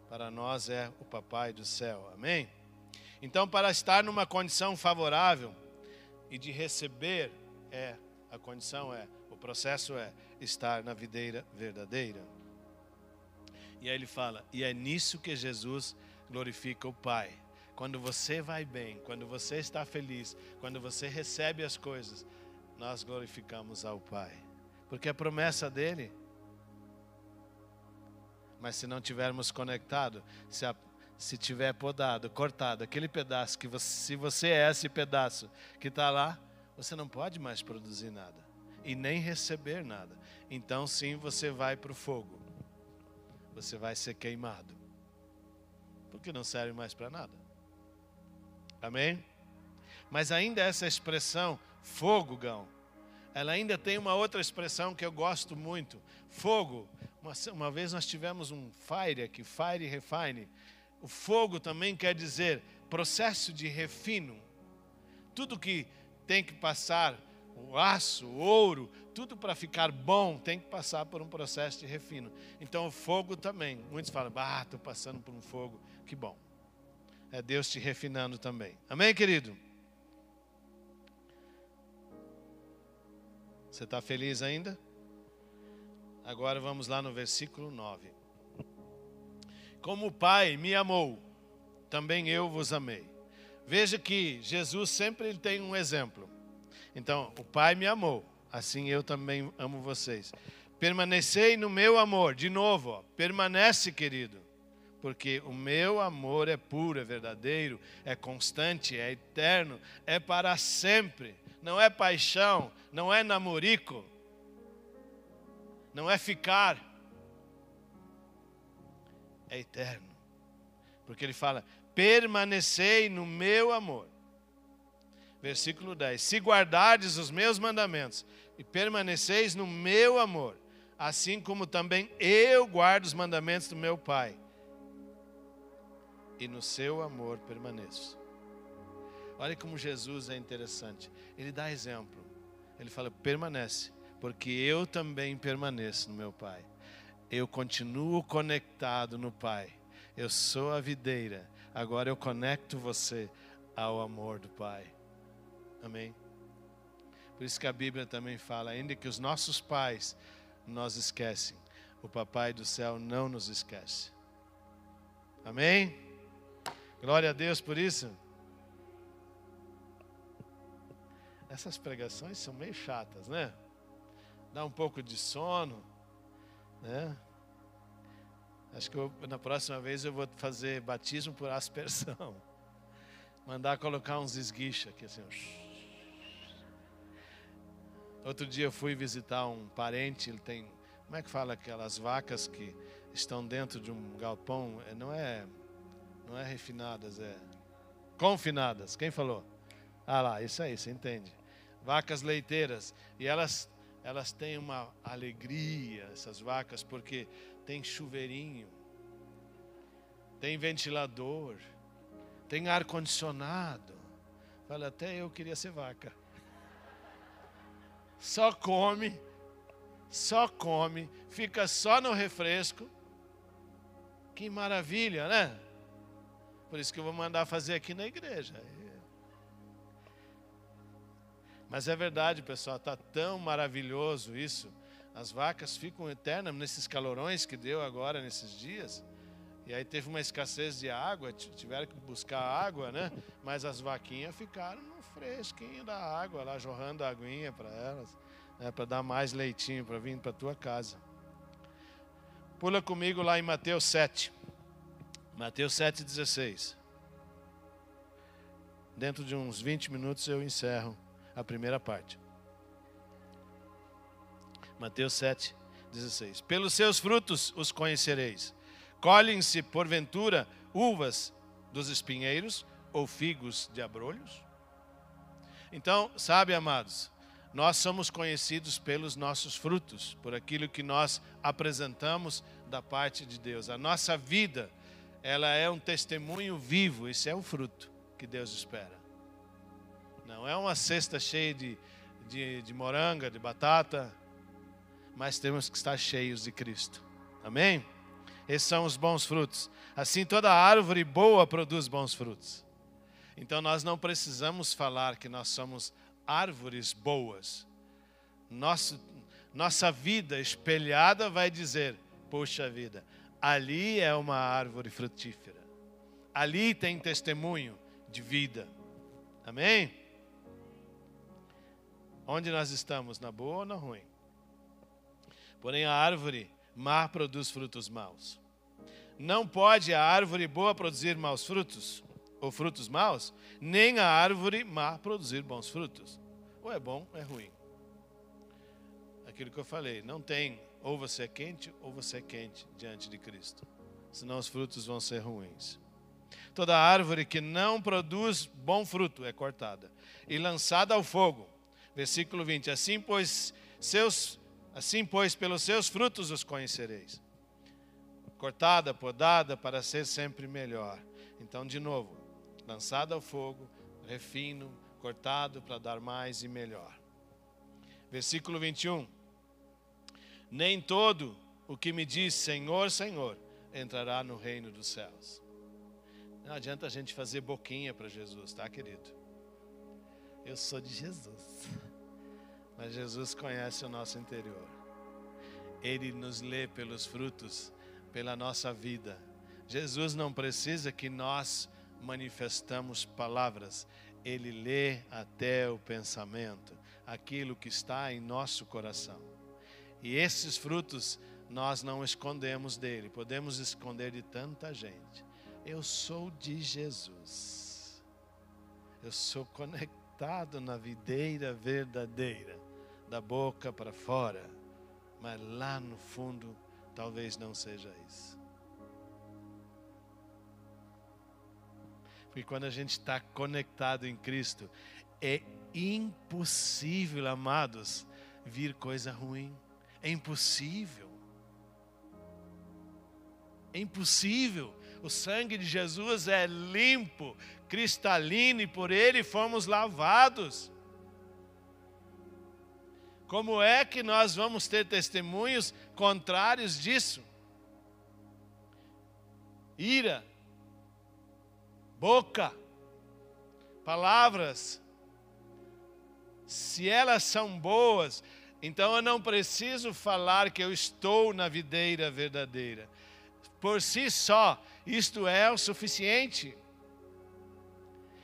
para nós é o Papai do céu. Amém? Então, para estar numa condição favorável e de receber é a condição é, o processo é estar na videira verdadeira. E aí ele fala: e é nisso que Jesus glorifica o Pai. Quando você vai bem, quando você está feliz, quando você recebe as coisas, nós glorificamos ao Pai. Porque a promessa dele. Mas se não tivermos conectado, se, a, se tiver podado, cortado, aquele pedaço que você, se você é esse pedaço que está lá, você não pode mais produzir nada e nem receber nada. Então sim você vai para o fogo você vai ser queimado. Porque não serve mais para nada. Amém? Mas ainda essa expressão, fogo, Gão, ela ainda tem uma outra expressão que eu gosto muito. Fogo. Uma, uma vez nós tivemos um fire aqui, fire refine. O fogo também quer dizer processo de refino. Tudo que tem que passar, o aço, o ouro, tudo para ficar bom tem que passar por um processo de refino. Então o fogo também. Muitos falam, ah, estou passando por um fogo. Que bom. É Deus te refinando também. Amém, querido? Você está feliz ainda? Agora vamos lá no versículo 9. Como o Pai me amou, também eu vos amei. Veja que Jesus sempre tem um exemplo. Então, o Pai me amou, assim eu também amo vocês. Permanecei no meu amor. De novo, ó, permanece, querido. Porque o meu amor é puro, é verdadeiro, é constante, é eterno, é para sempre. Não é paixão, não é namorico, não é ficar, é eterno. Porque ele fala: permanecei no meu amor. Versículo 10: Se guardardes os meus mandamentos e permaneceis no meu amor, assim como também eu guardo os mandamentos do meu Pai, e no seu amor permaneço. Olha como Jesus é interessante. Ele dá exemplo. Ele fala: permanece, porque eu também permaneço no meu Pai. Eu continuo conectado no Pai. Eu sou a videira Agora eu conecto você ao amor do Pai. Amém? Por isso que a Bíblia também fala, ainda que os nossos pais nos esquecem, o Papai do céu não nos esquece. Amém? Glória a Deus por isso. Essas pregações são meio chatas, né? Dá um pouco de sono, né? Acho que eu, na próxima vez eu vou fazer batismo por aspersão. Mandar colocar uns esguichos aqui assim. Outro dia eu fui visitar um parente, ele tem, como é que fala aquelas vacas que estão dentro de um galpão, é, não é não é refinadas, é confinadas. Quem falou? Ah lá, isso aí, você entende. Vacas leiteiras e elas elas têm uma alegria essas vacas porque tem chuveirinho, tem ventilador, tem ar condicionado. Fala, até eu queria ser vaca. Só come, só come, fica só no refresco. Que maravilha, né? Por isso que eu vou mandar fazer aqui na igreja. Mas é verdade, pessoal, está tão maravilhoso isso. As vacas ficam eternas nesses calorões que deu agora nesses dias. E aí teve uma escassez de água, tiveram que buscar água, né? Mas as vaquinhas ficaram no fresquinho da água, lá jorrando a aguinha para elas, né? para dar mais leitinho para vir para tua casa. Pula comigo lá em Mateus 7. Mateus 7,16. Dentro de uns 20 minutos eu encerro a primeira parte. Mateus 7, 16. Pelos seus frutos os conhecereis. Colhem-se, porventura, uvas dos espinheiros ou figos de abrolhos? Então, sabe, amados, nós somos conhecidos pelos nossos frutos, por aquilo que nós apresentamos da parte de Deus. A nossa vida, ela é um testemunho vivo, isso é o fruto que Deus espera. Não é uma cesta cheia de, de, de moranga, de batata, mas temos que estar cheios de Cristo. Amém? Esses são os bons frutos. Assim, toda árvore boa produz bons frutos. Então, nós não precisamos falar que nós somos árvores boas. Nosso, nossa vida espelhada vai dizer: Poxa vida, ali é uma árvore frutífera. Ali tem testemunho de vida. Amém? Onde nós estamos? Na boa ou na ruim? Porém, a árvore má produz frutos maus. Não pode a árvore boa produzir maus frutos, ou frutos maus, nem a árvore má produzir bons frutos. Ou é bom ou é ruim. Aquilo que eu falei, não tem ou você é quente ou você é quente diante de Cristo. Senão os frutos vão ser ruins. toda árvore que não produz bom fruto é cortada e lançada ao fogo. Versículo 20. Assim pois seus assim pois pelos seus frutos os conhecereis. Cortada, podada para ser sempre melhor. Então de novo, lançada ao fogo, refino, cortado para dar mais e melhor. Versículo 21. Nem todo o que me diz Senhor, Senhor entrará no reino dos céus. Não adianta a gente fazer boquinha para Jesus, tá, querido? Eu sou de Jesus. Mas Jesus conhece o nosso interior. Ele nos lê pelos frutos, pela nossa vida. Jesus não precisa que nós manifestamos palavras. Ele lê até o pensamento, aquilo que está em nosso coração. E esses frutos nós não escondemos dele, podemos esconder de tanta gente. Eu sou de Jesus. Eu sou conectado na videira verdadeira, da boca para fora. Mas lá no fundo, talvez não seja isso. Porque quando a gente está conectado em Cristo, é impossível, amados, vir coisa ruim. É impossível. É impossível. O sangue de Jesus é limpo, cristalino e por ele fomos lavados. Como é que nós vamos ter testemunhos contrários disso? Ira, boca, palavras, se elas são boas, então eu não preciso falar que eu estou na videira verdadeira por si só, isto é o suficiente.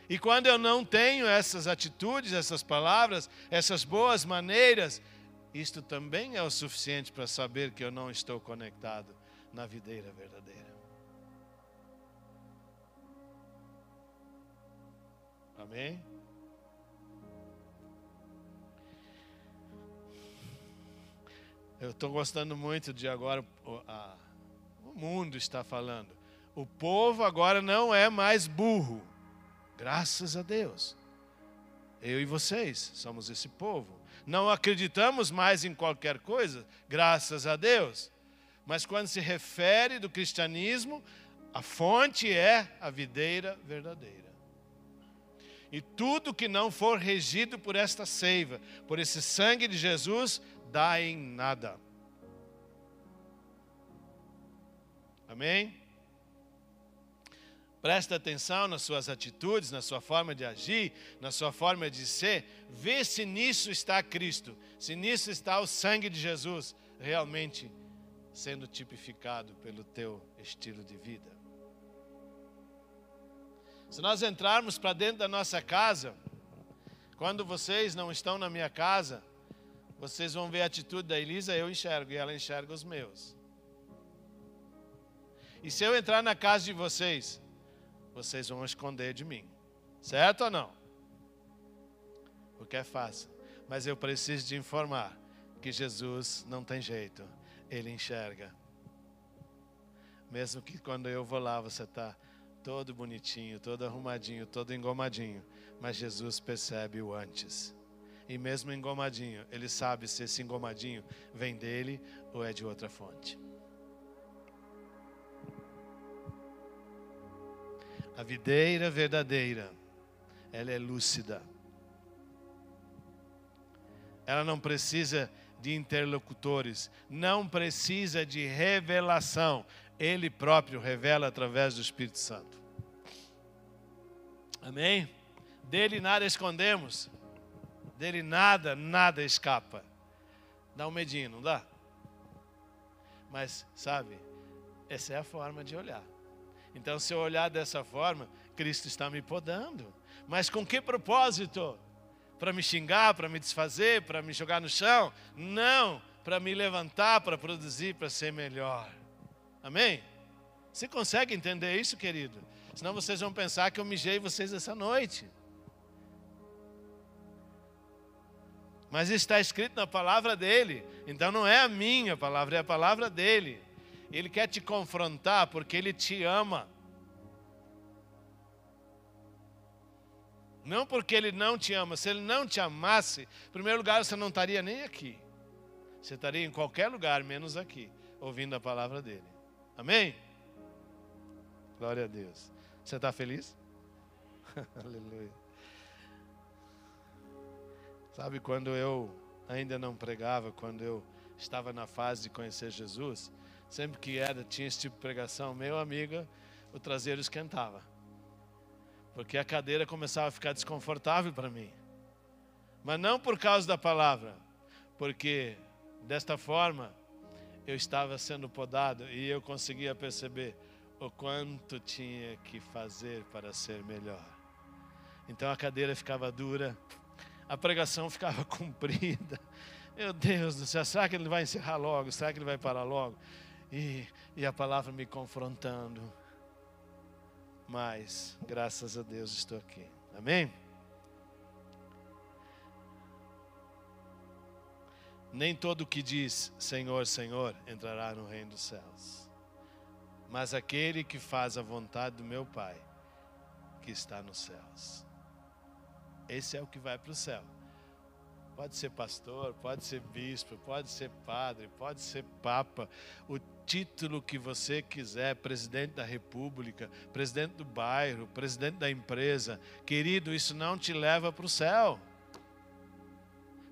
E quando eu não tenho essas atitudes, essas palavras, essas boas maneiras, isto também é o suficiente para saber que eu não estou conectado na videira verdadeira. Amém? Eu estou gostando muito de agora a o mundo está falando. O povo agora não é mais burro. Graças a Deus. Eu e vocês somos esse povo. Não acreditamos mais em qualquer coisa, graças a Deus. Mas quando se refere do cristianismo, a fonte é a videira verdadeira. E tudo que não for regido por esta seiva, por esse sangue de Jesus, dá em nada. Amém? Presta atenção nas suas atitudes, na sua forma de agir, na sua forma de ser. Vê se nisso está Cristo, se nisso está o sangue de Jesus realmente sendo tipificado pelo teu estilo de vida. Se nós entrarmos para dentro da nossa casa, quando vocês não estão na minha casa, vocês vão ver a atitude da Elisa, eu enxergo e ela enxerga os meus. E se eu entrar na casa de vocês, vocês vão esconder de mim. Certo ou não? Porque é fácil. Mas eu preciso de informar que Jesus não tem jeito. Ele enxerga. Mesmo que quando eu vou lá, você está todo bonitinho, todo arrumadinho, todo engomadinho. Mas Jesus percebe o antes. E mesmo engomadinho, ele sabe se esse engomadinho vem dele ou é de outra fonte. A videira verdadeira, ela é lúcida. Ela não precisa de interlocutores, não precisa de revelação. Ele próprio revela através do Espírito Santo. Amém? Dele nada escondemos. Dele nada, nada escapa. Dá um medinho, não dá? Mas, sabe, essa é a forma de olhar. Então, se eu olhar dessa forma, Cristo está me podando. Mas com que propósito? Para me xingar, para me desfazer, para me jogar no chão? Não, para me levantar, para produzir, para ser melhor. Amém? Você consegue entender isso, querido? Senão vocês vão pensar que eu mijei vocês essa noite. Mas está escrito na palavra dele. Então não é a minha palavra, é a palavra dele. Ele quer te confrontar porque Ele te ama. Não porque ele não te ama. Se ele não te amasse, em primeiro lugar, você não estaria nem aqui. Você estaria em qualquer lugar, menos aqui, ouvindo a palavra dele. Amém? Glória a Deus. Você está feliz? Aleluia. Sabe, quando eu ainda não pregava, quando eu estava na fase de conhecer Jesus, sempre que era, tinha esse tipo de pregação, meu amigo, o traseiro esquentava. Porque a cadeira começava a ficar desconfortável para mim. Mas não por causa da palavra, porque desta forma eu estava sendo podado e eu conseguia perceber o quanto tinha que fazer para ser melhor. Então a cadeira ficava dura, a pregação ficava comprida. Meu Deus do céu, será que ele vai encerrar logo? Será que ele vai parar logo? E, e a palavra me confrontando. Mas, graças a Deus, estou aqui. Amém? Nem todo que diz Senhor, Senhor entrará no reino dos céus, mas aquele que faz a vontade do meu Pai, que está nos céus. Esse é o que vai para o céu. Pode ser pastor, pode ser bispo, pode ser padre, pode ser papa, o título que você quiser, presidente da república, presidente do bairro, presidente da empresa. Querido, isso não te leva para o céu.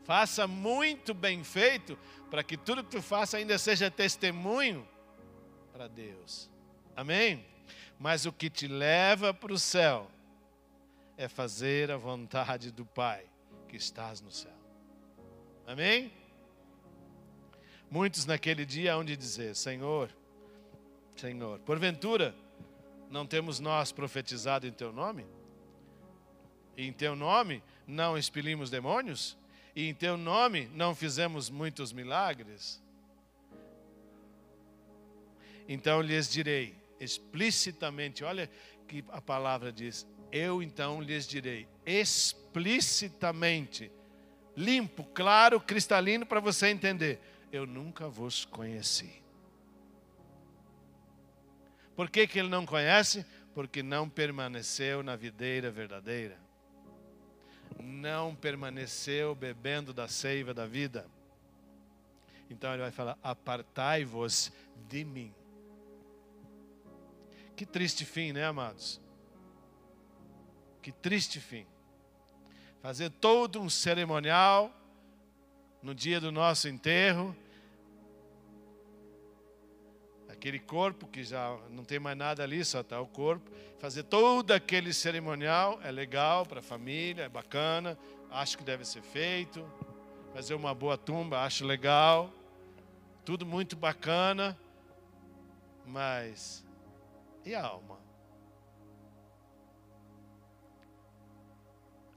Faça muito bem feito para que tudo que tu faça ainda seja testemunho para Deus. Amém? Mas o que te leva para o céu é fazer a vontade do Pai que estás no céu. Amém? Muitos naquele dia hão de dizer: Senhor, Senhor, porventura não temos nós profetizado em teu nome? E em teu nome não expelimos demônios? E em teu nome não fizemos muitos milagres? Então lhes direi explicitamente, olha que a palavra diz: eu então lhes direi explicitamente, limpo, claro, cristalino, para você entender: eu nunca vos conheci. Por que, que ele não conhece? Porque não permaneceu na videira verdadeira, não permaneceu bebendo da seiva da vida. Então ele vai falar: apartai-vos de mim. Que triste fim, né, amados? Que triste fim. Fazer todo um cerimonial no dia do nosso enterro. Aquele corpo que já não tem mais nada ali, só está o corpo. Fazer todo aquele cerimonial é legal para a família, é bacana, acho que deve ser feito. Fazer uma boa tumba, acho legal. Tudo muito bacana. Mas e a alma?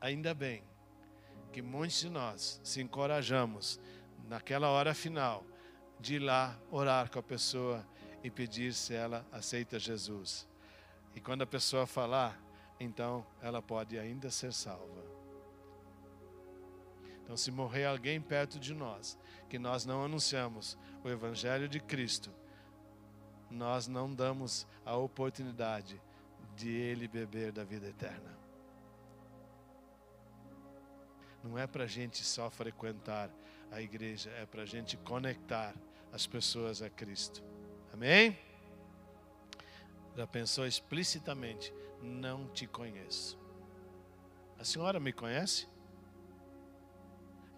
Ainda bem que muitos de nós se encorajamos naquela hora final de ir lá orar com a pessoa e pedir se ela aceita Jesus. E quando a pessoa falar, então ela pode ainda ser salva. Então, se morrer alguém perto de nós, que nós não anunciamos o Evangelho de Cristo, nós não damos a oportunidade de ele beber da vida eterna. Não é para a gente só frequentar a igreja, é para a gente conectar as pessoas a Cristo. Amém? Já pensou explicitamente: não te conheço. A senhora me conhece?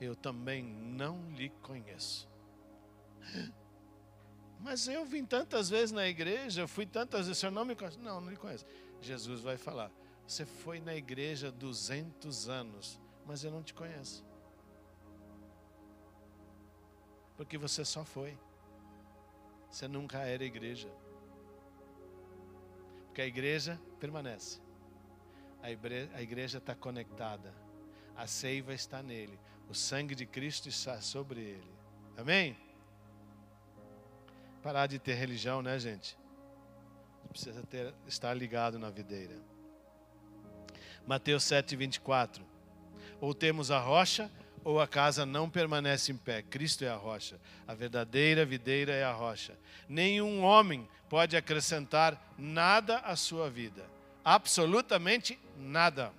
Eu também não lhe conheço. Mas eu vim tantas vezes na igreja, eu fui tantas vezes, o senhor não me conhece? Não, não lhe conheço. Jesus vai falar: você foi na igreja 200 anos, mas eu não te conheço. Porque você só foi. Você nunca era igreja. Porque a igreja permanece. A igreja está conectada. A seiva está nele. O sangue de Cristo está sobre ele. Amém? Parar de ter religião, né, gente? Precisa ter, estar ligado na videira. Mateus 7, 24. Ou temos a rocha, ou a casa não permanece em pé. Cristo é a rocha. A verdadeira videira é a rocha. Nenhum homem pode acrescentar nada à sua vida. Absolutamente nada.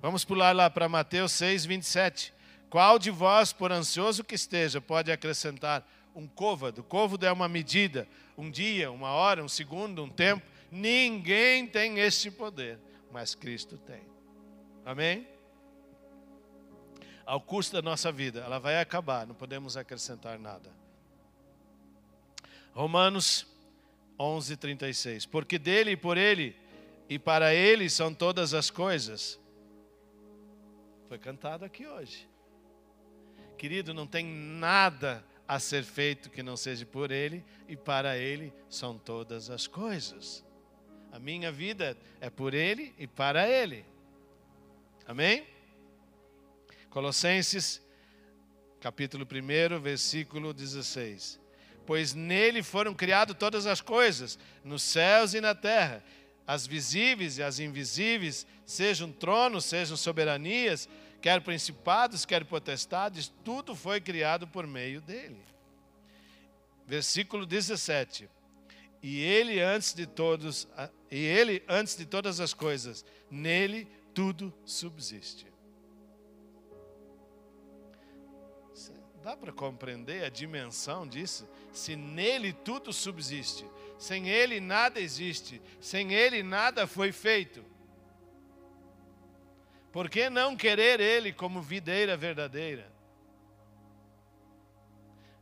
Vamos pular lá para Mateus 6, 27. Qual de vós, por ansioso que esteja, pode acrescentar um côvado? Côvado é uma medida, um dia, uma hora, um segundo, um tempo. Ninguém tem este poder, mas Cristo tem. Amém? Ao custo da nossa vida, ela vai acabar, não podemos acrescentar nada. Romanos 11, 36. Porque dele e por ele e para ele são todas as coisas. Foi cantado aqui hoje. Querido, não tem nada a ser feito que não seja por ele e para ele são todas as coisas. A minha vida é por ele e para ele. Amém? Colossenses, capítulo 1, versículo 16 pois nele foram criadas todas as coisas, nos céus e na terra, as visíveis e as invisíveis, sejam tronos, sejam soberanias, quer principados, quer potestades, tudo foi criado por meio dele. Versículo 17. E ele antes de todos, e ele antes de todas as coisas, nele tudo subsiste. Dá para compreender a dimensão disso? Se nele tudo subsiste, sem ele nada existe, sem ele nada foi feito. Por que não querer ele como videira verdadeira?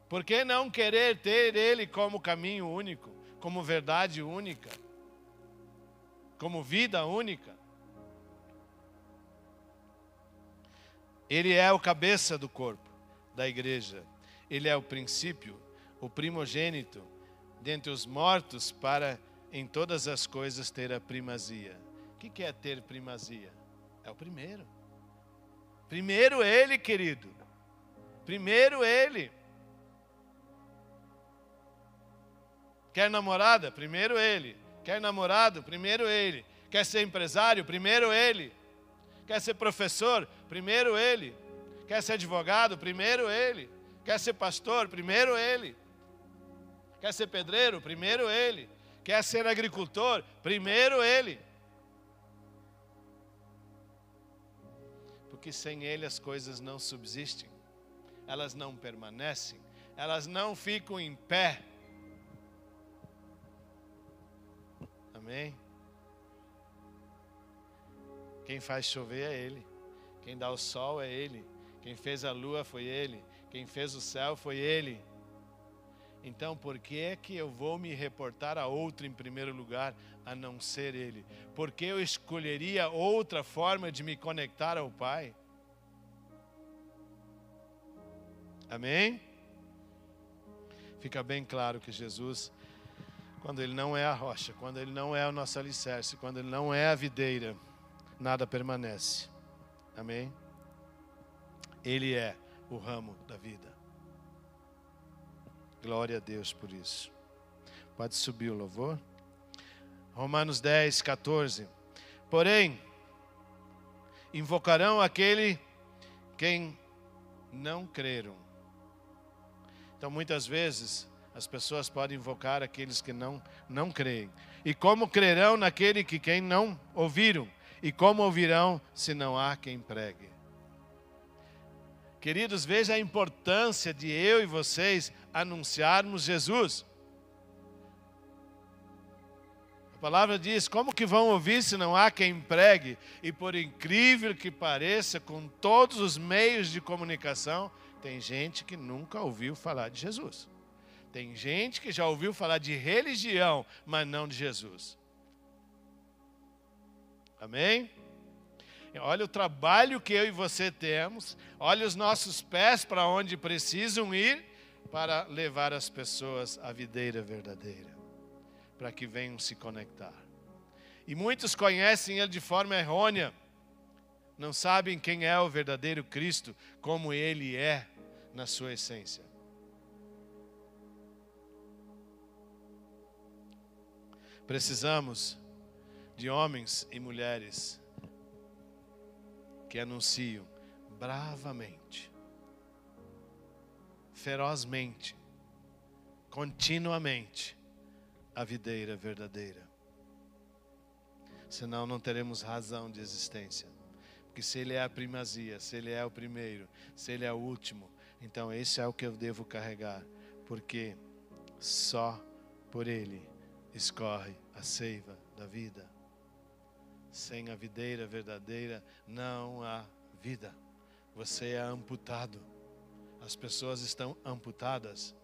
Por que não querer ter ele como caminho único, como verdade única, como vida única? Ele é o cabeça do corpo da igreja. Ele é o princípio, o primogênito dentre os mortos para em todas as coisas ter a primazia. O que é ter primazia? É o primeiro. Primeiro ele, querido. Primeiro ele. Quer namorada? Primeiro ele. Quer namorado? Primeiro ele. Quer ser empresário? Primeiro ele. Quer ser professor? Primeiro ele. Quer ser advogado? Primeiro ele. Quer ser pastor? Primeiro ele. Quer ser pedreiro? Primeiro ele. Quer ser agricultor? Primeiro ele. Porque sem ele as coisas não subsistem, elas não permanecem, elas não ficam em pé. Amém? Quem faz chover é Ele, quem dá o sol é Ele, quem fez a lua foi Ele. Quem fez o céu foi Ele. Então, por que é que eu vou me reportar a outro em primeiro lugar, a não ser Ele? Por que eu escolheria outra forma de me conectar ao Pai? Amém? Fica bem claro que Jesus, quando Ele não é a rocha, quando Ele não é o nosso alicerce, quando Ele não é a videira, nada permanece. Amém? Ele é o ramo da vida. Glória a Deus por isso. Pode subir o louvor. Romanos 10, 14. Porém, invocarão aquele quem não creram. Então, muitas vezes, as pessoas podem invocar aqueles que não, não creem. E como crerão naquele que quem não ouviram? E como ouvirão se não há quem pregue? Queridos, veja a importância de eu e vocês anunciarmos Jesus. A palavra diz: como que vão ouvir se não há quem pregue? E por incrível que pareça, com todos os meios de comunicação, tem gente que nunca ouviu falar de Jesus. Tem gente que já ouviu falar de religião, mas não de Jesus. Amém? Olha o trabalho que eu e você temos, olha os nossos pés para onde precisam ir para levar as pessoas à videira verdadeira, para que venham se conectar. E muitos conhecem Ele de forma errônea, não sabem quem é o verdadeiro Cristo, como Ele é na sua essência. Precisamos de homens e mulheres que anunciam bravamente, ferozmente, continuamente a videira verdadeira. Senão não teremos razão de existência. Porque se Ele é a primazia, se Ele é o primeiro, se Ele é o último, então esse é o que eu devo carregar. Porque só por Ele escorre a seiva da vida. Sem a videira verdadeira não há vida. Você é amputado. As pessoas estão amputadas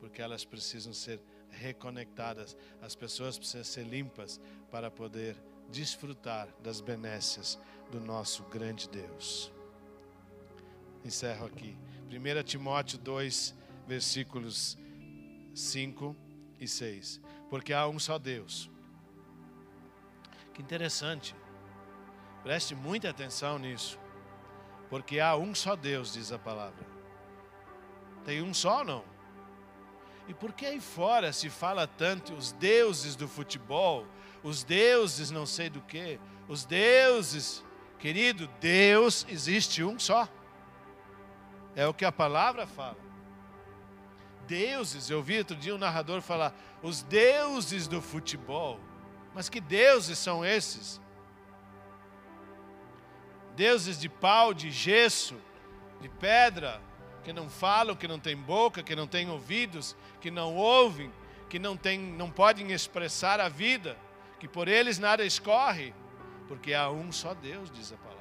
porque elas precisam ser reconectadas. As pessoas precisam ser limpas para poder desfrutar das benécias do nosso grande Deus. Encerro aqui. 1 Timóteo 2, versículos 5 e 6. Porque há um só Deus. Que interessante. Preste muita atenção nisso. Porque há um só Deus, diz a palavra. Tem um só ou não? E por que aí fora se fala tanto os deuses do futebol, os deuses não sei do que, os deuses, querido, Deus existe um só. É o que a palavra fala. Deuses, eu vi outro dia um narrador falar, os deuses do futebol. Mas que deuses são esses? Deuses de pau, de gesso, de pedra, que não falam, que não têm boca, que não têm ouvidos, que não ouvem, que não, tem, não podem expressar a vida, que por eles nada escorre, porque há um só Deus, diz a palavra.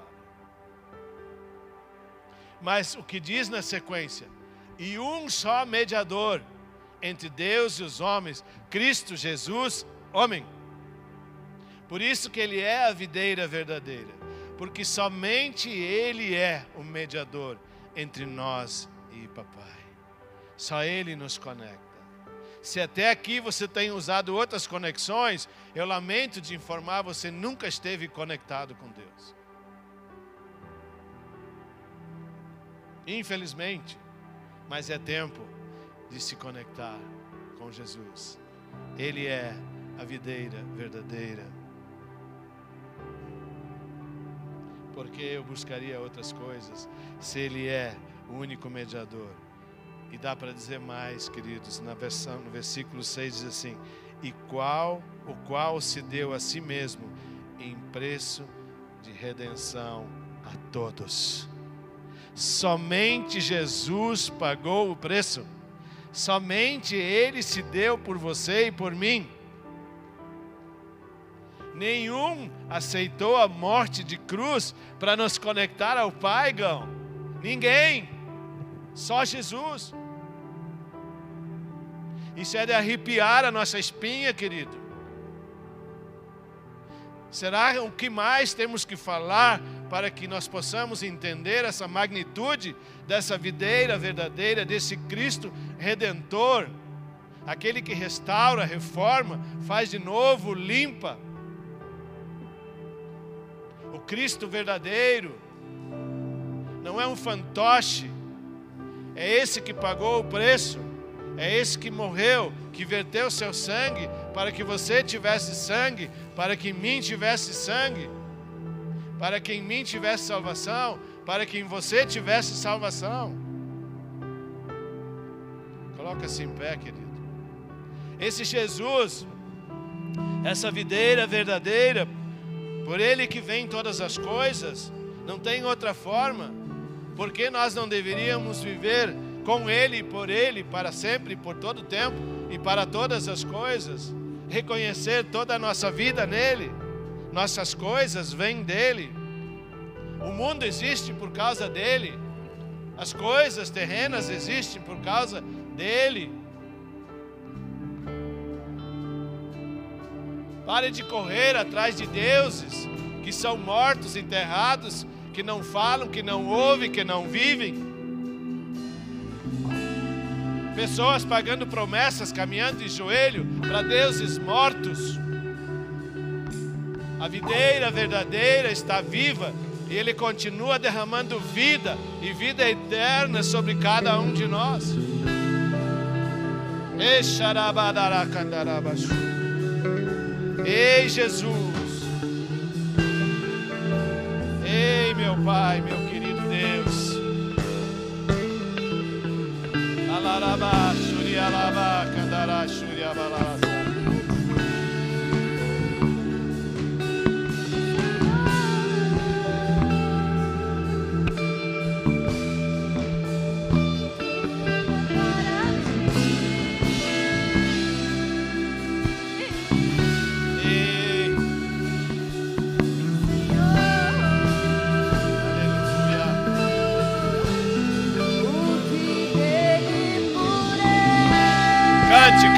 Mas o que diz na sequência? E um só mediador entre Deus e os homens, Cristo Jesus, homem. Por isso que ele é a videira verdadeira, porque somente ele é o mediador entre nós e papai. Só Ele nos conecta. Se até aqui você tem usado outras conexões, eu lamento de informar, você nunca esteve conectado com Deus. Infelizmente, mas é tempo de se conectar com Jesus. Ele é a videira verdadeira. Porque eu buscaria outras coisas se Ele é o único mediador. E dá para dizer mais, queridos, na versão, no versículo 6 diz assim: "E qual o qual se deu a si mesmo em preço de redenção a todos." Somente Jesus pagou o preço. Somente ele se deu por você e por mim. Nenhum aceitou a morte de cruz para nos conectar ao Pai, Gão. Ninguém. Só Jesus. Isso é de arrepiar a nossa espinha, querido. Será o que mais temos que falar para que nós possamos entender essa magnitude dessa videira verdadeira, desse Cristo redentor, aquele que restaura, reforma, faz de novo, limpa. Cristo verdadeiro não é um fantoche, é esse que pagou o preço, é esse que morreu, que verteu seu sangue para que você tivesse sangue, para que em mim tivesse sangue, para que em mim tivesse salvação, para que em você tivesse salvação. Coloca-se em pé, querido. Esse Jesus, essa videira verdadeira, por Ele que vem todas as coisas, não tem outra forma. Porque nós não deveríamos viver com Ele e por Ele para sempre, por todo o tempo e para todas as coisas? Reconhecer toda a nossa vida nele, nossas coisas vêm dele. O mundo existe por causa dele, as coisas terrenas existem por causa dele. Pare de correr atrás de deuses que são mortos, enterrados que não falam, que não ouvem, que não vivem. Pessoas pagando promessas, caminhando de joelho para deuses mortos. A videira verdadeira está viva e Ele continua derramando vida e vida eterna sobre cada um de nós. Ei, Jesus. Ei, meu Pai, meu querido Deus. Alarabá, Shurialabá,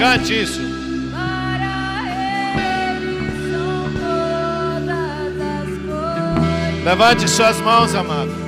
Cante, isso. Levante suas mãos, amado.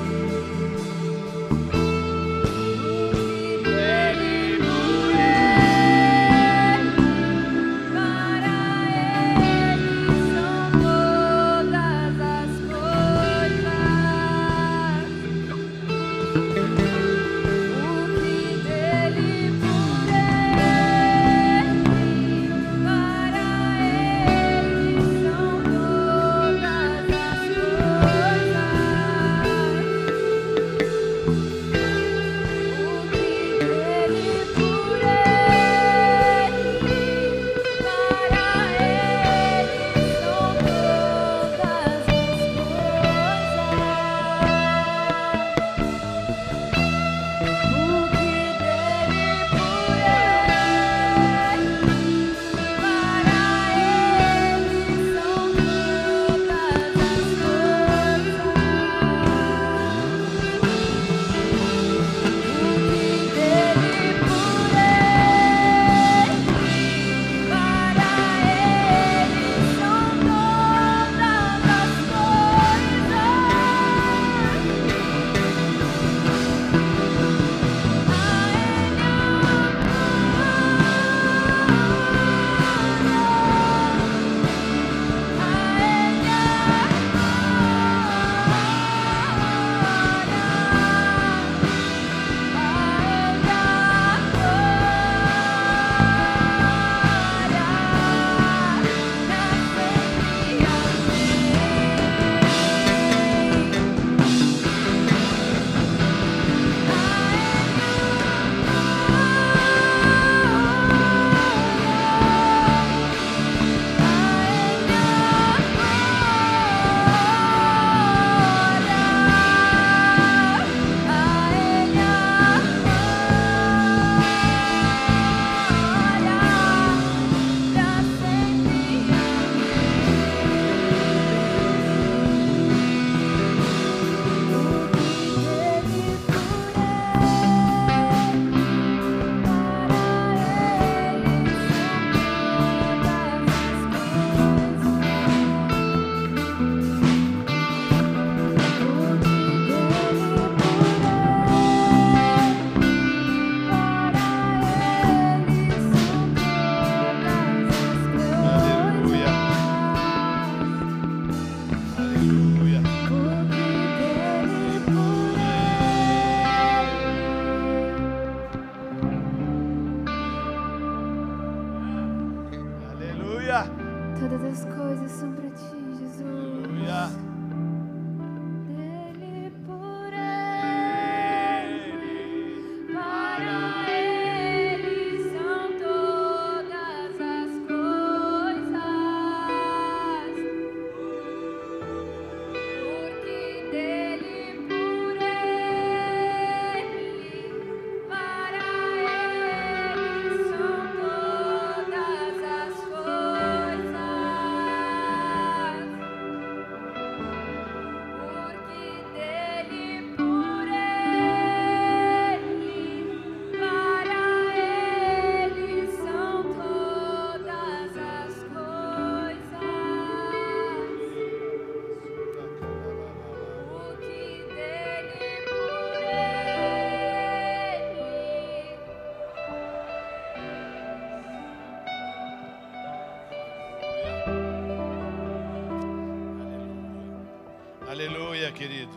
Querido.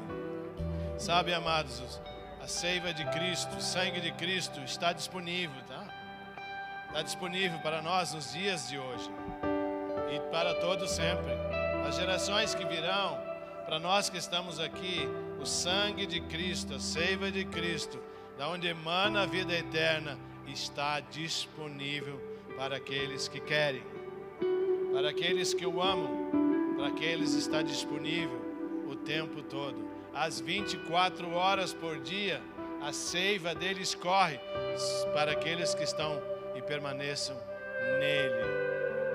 Sabe, amados, a seiva de Cristo, o sangue de Cristo está disponível, tá? Está disponível para nós nos dias de hoje e para todos sempre. As gerações que virão, para nós que estamos aqui, o sangue de Cristo, a seiva de Cristo, da onde emana a vida eterna, está disponível para aqueles que querem, para aqueles que o amam, para aqueles está disponível o tempo todo. Às 24 horas por dia, a seiva dele escorre para aqueles que estão e permaneçam nele.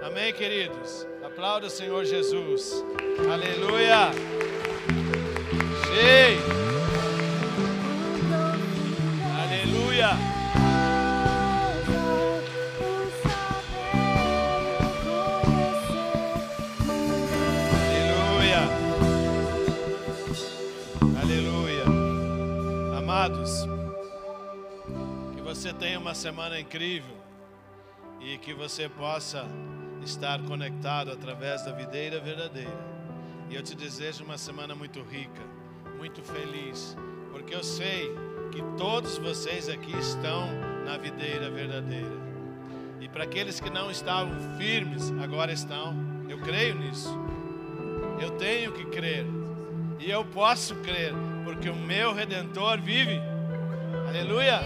Amém, queridos? Aplauda o Senhor Jesus. Aleluia. Sim. Aleluia. Você tenha uma semana incrível e que você possa estar conectado através da videira verdadeira. E eu te desejo uma semana muito rica, muito feliz, porque eu sei que todos vocês aqui estão na videira verdadeira. E para aqueles que não estavam firmes, agora estão. Eu creio nisso. Eu tenho que crer. E eu posso crer, porque o meu redentor vive. Aleluia!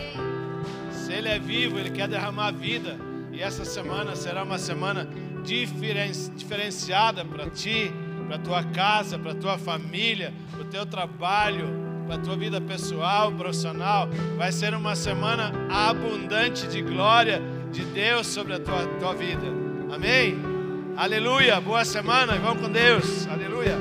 Se ele é vivo, ele quer derramar vida. E essa semana será uma semana diferen- diferenciada para ti, para tua casa, para tua família, para o teu trabalho, para a tua vida pessoal, profissional. Vai ser uma semana abundante de glória de Deus sobre a tua, tua vida. Amém? Aleluia! Boa semana e vamos com Deus. Aleluia!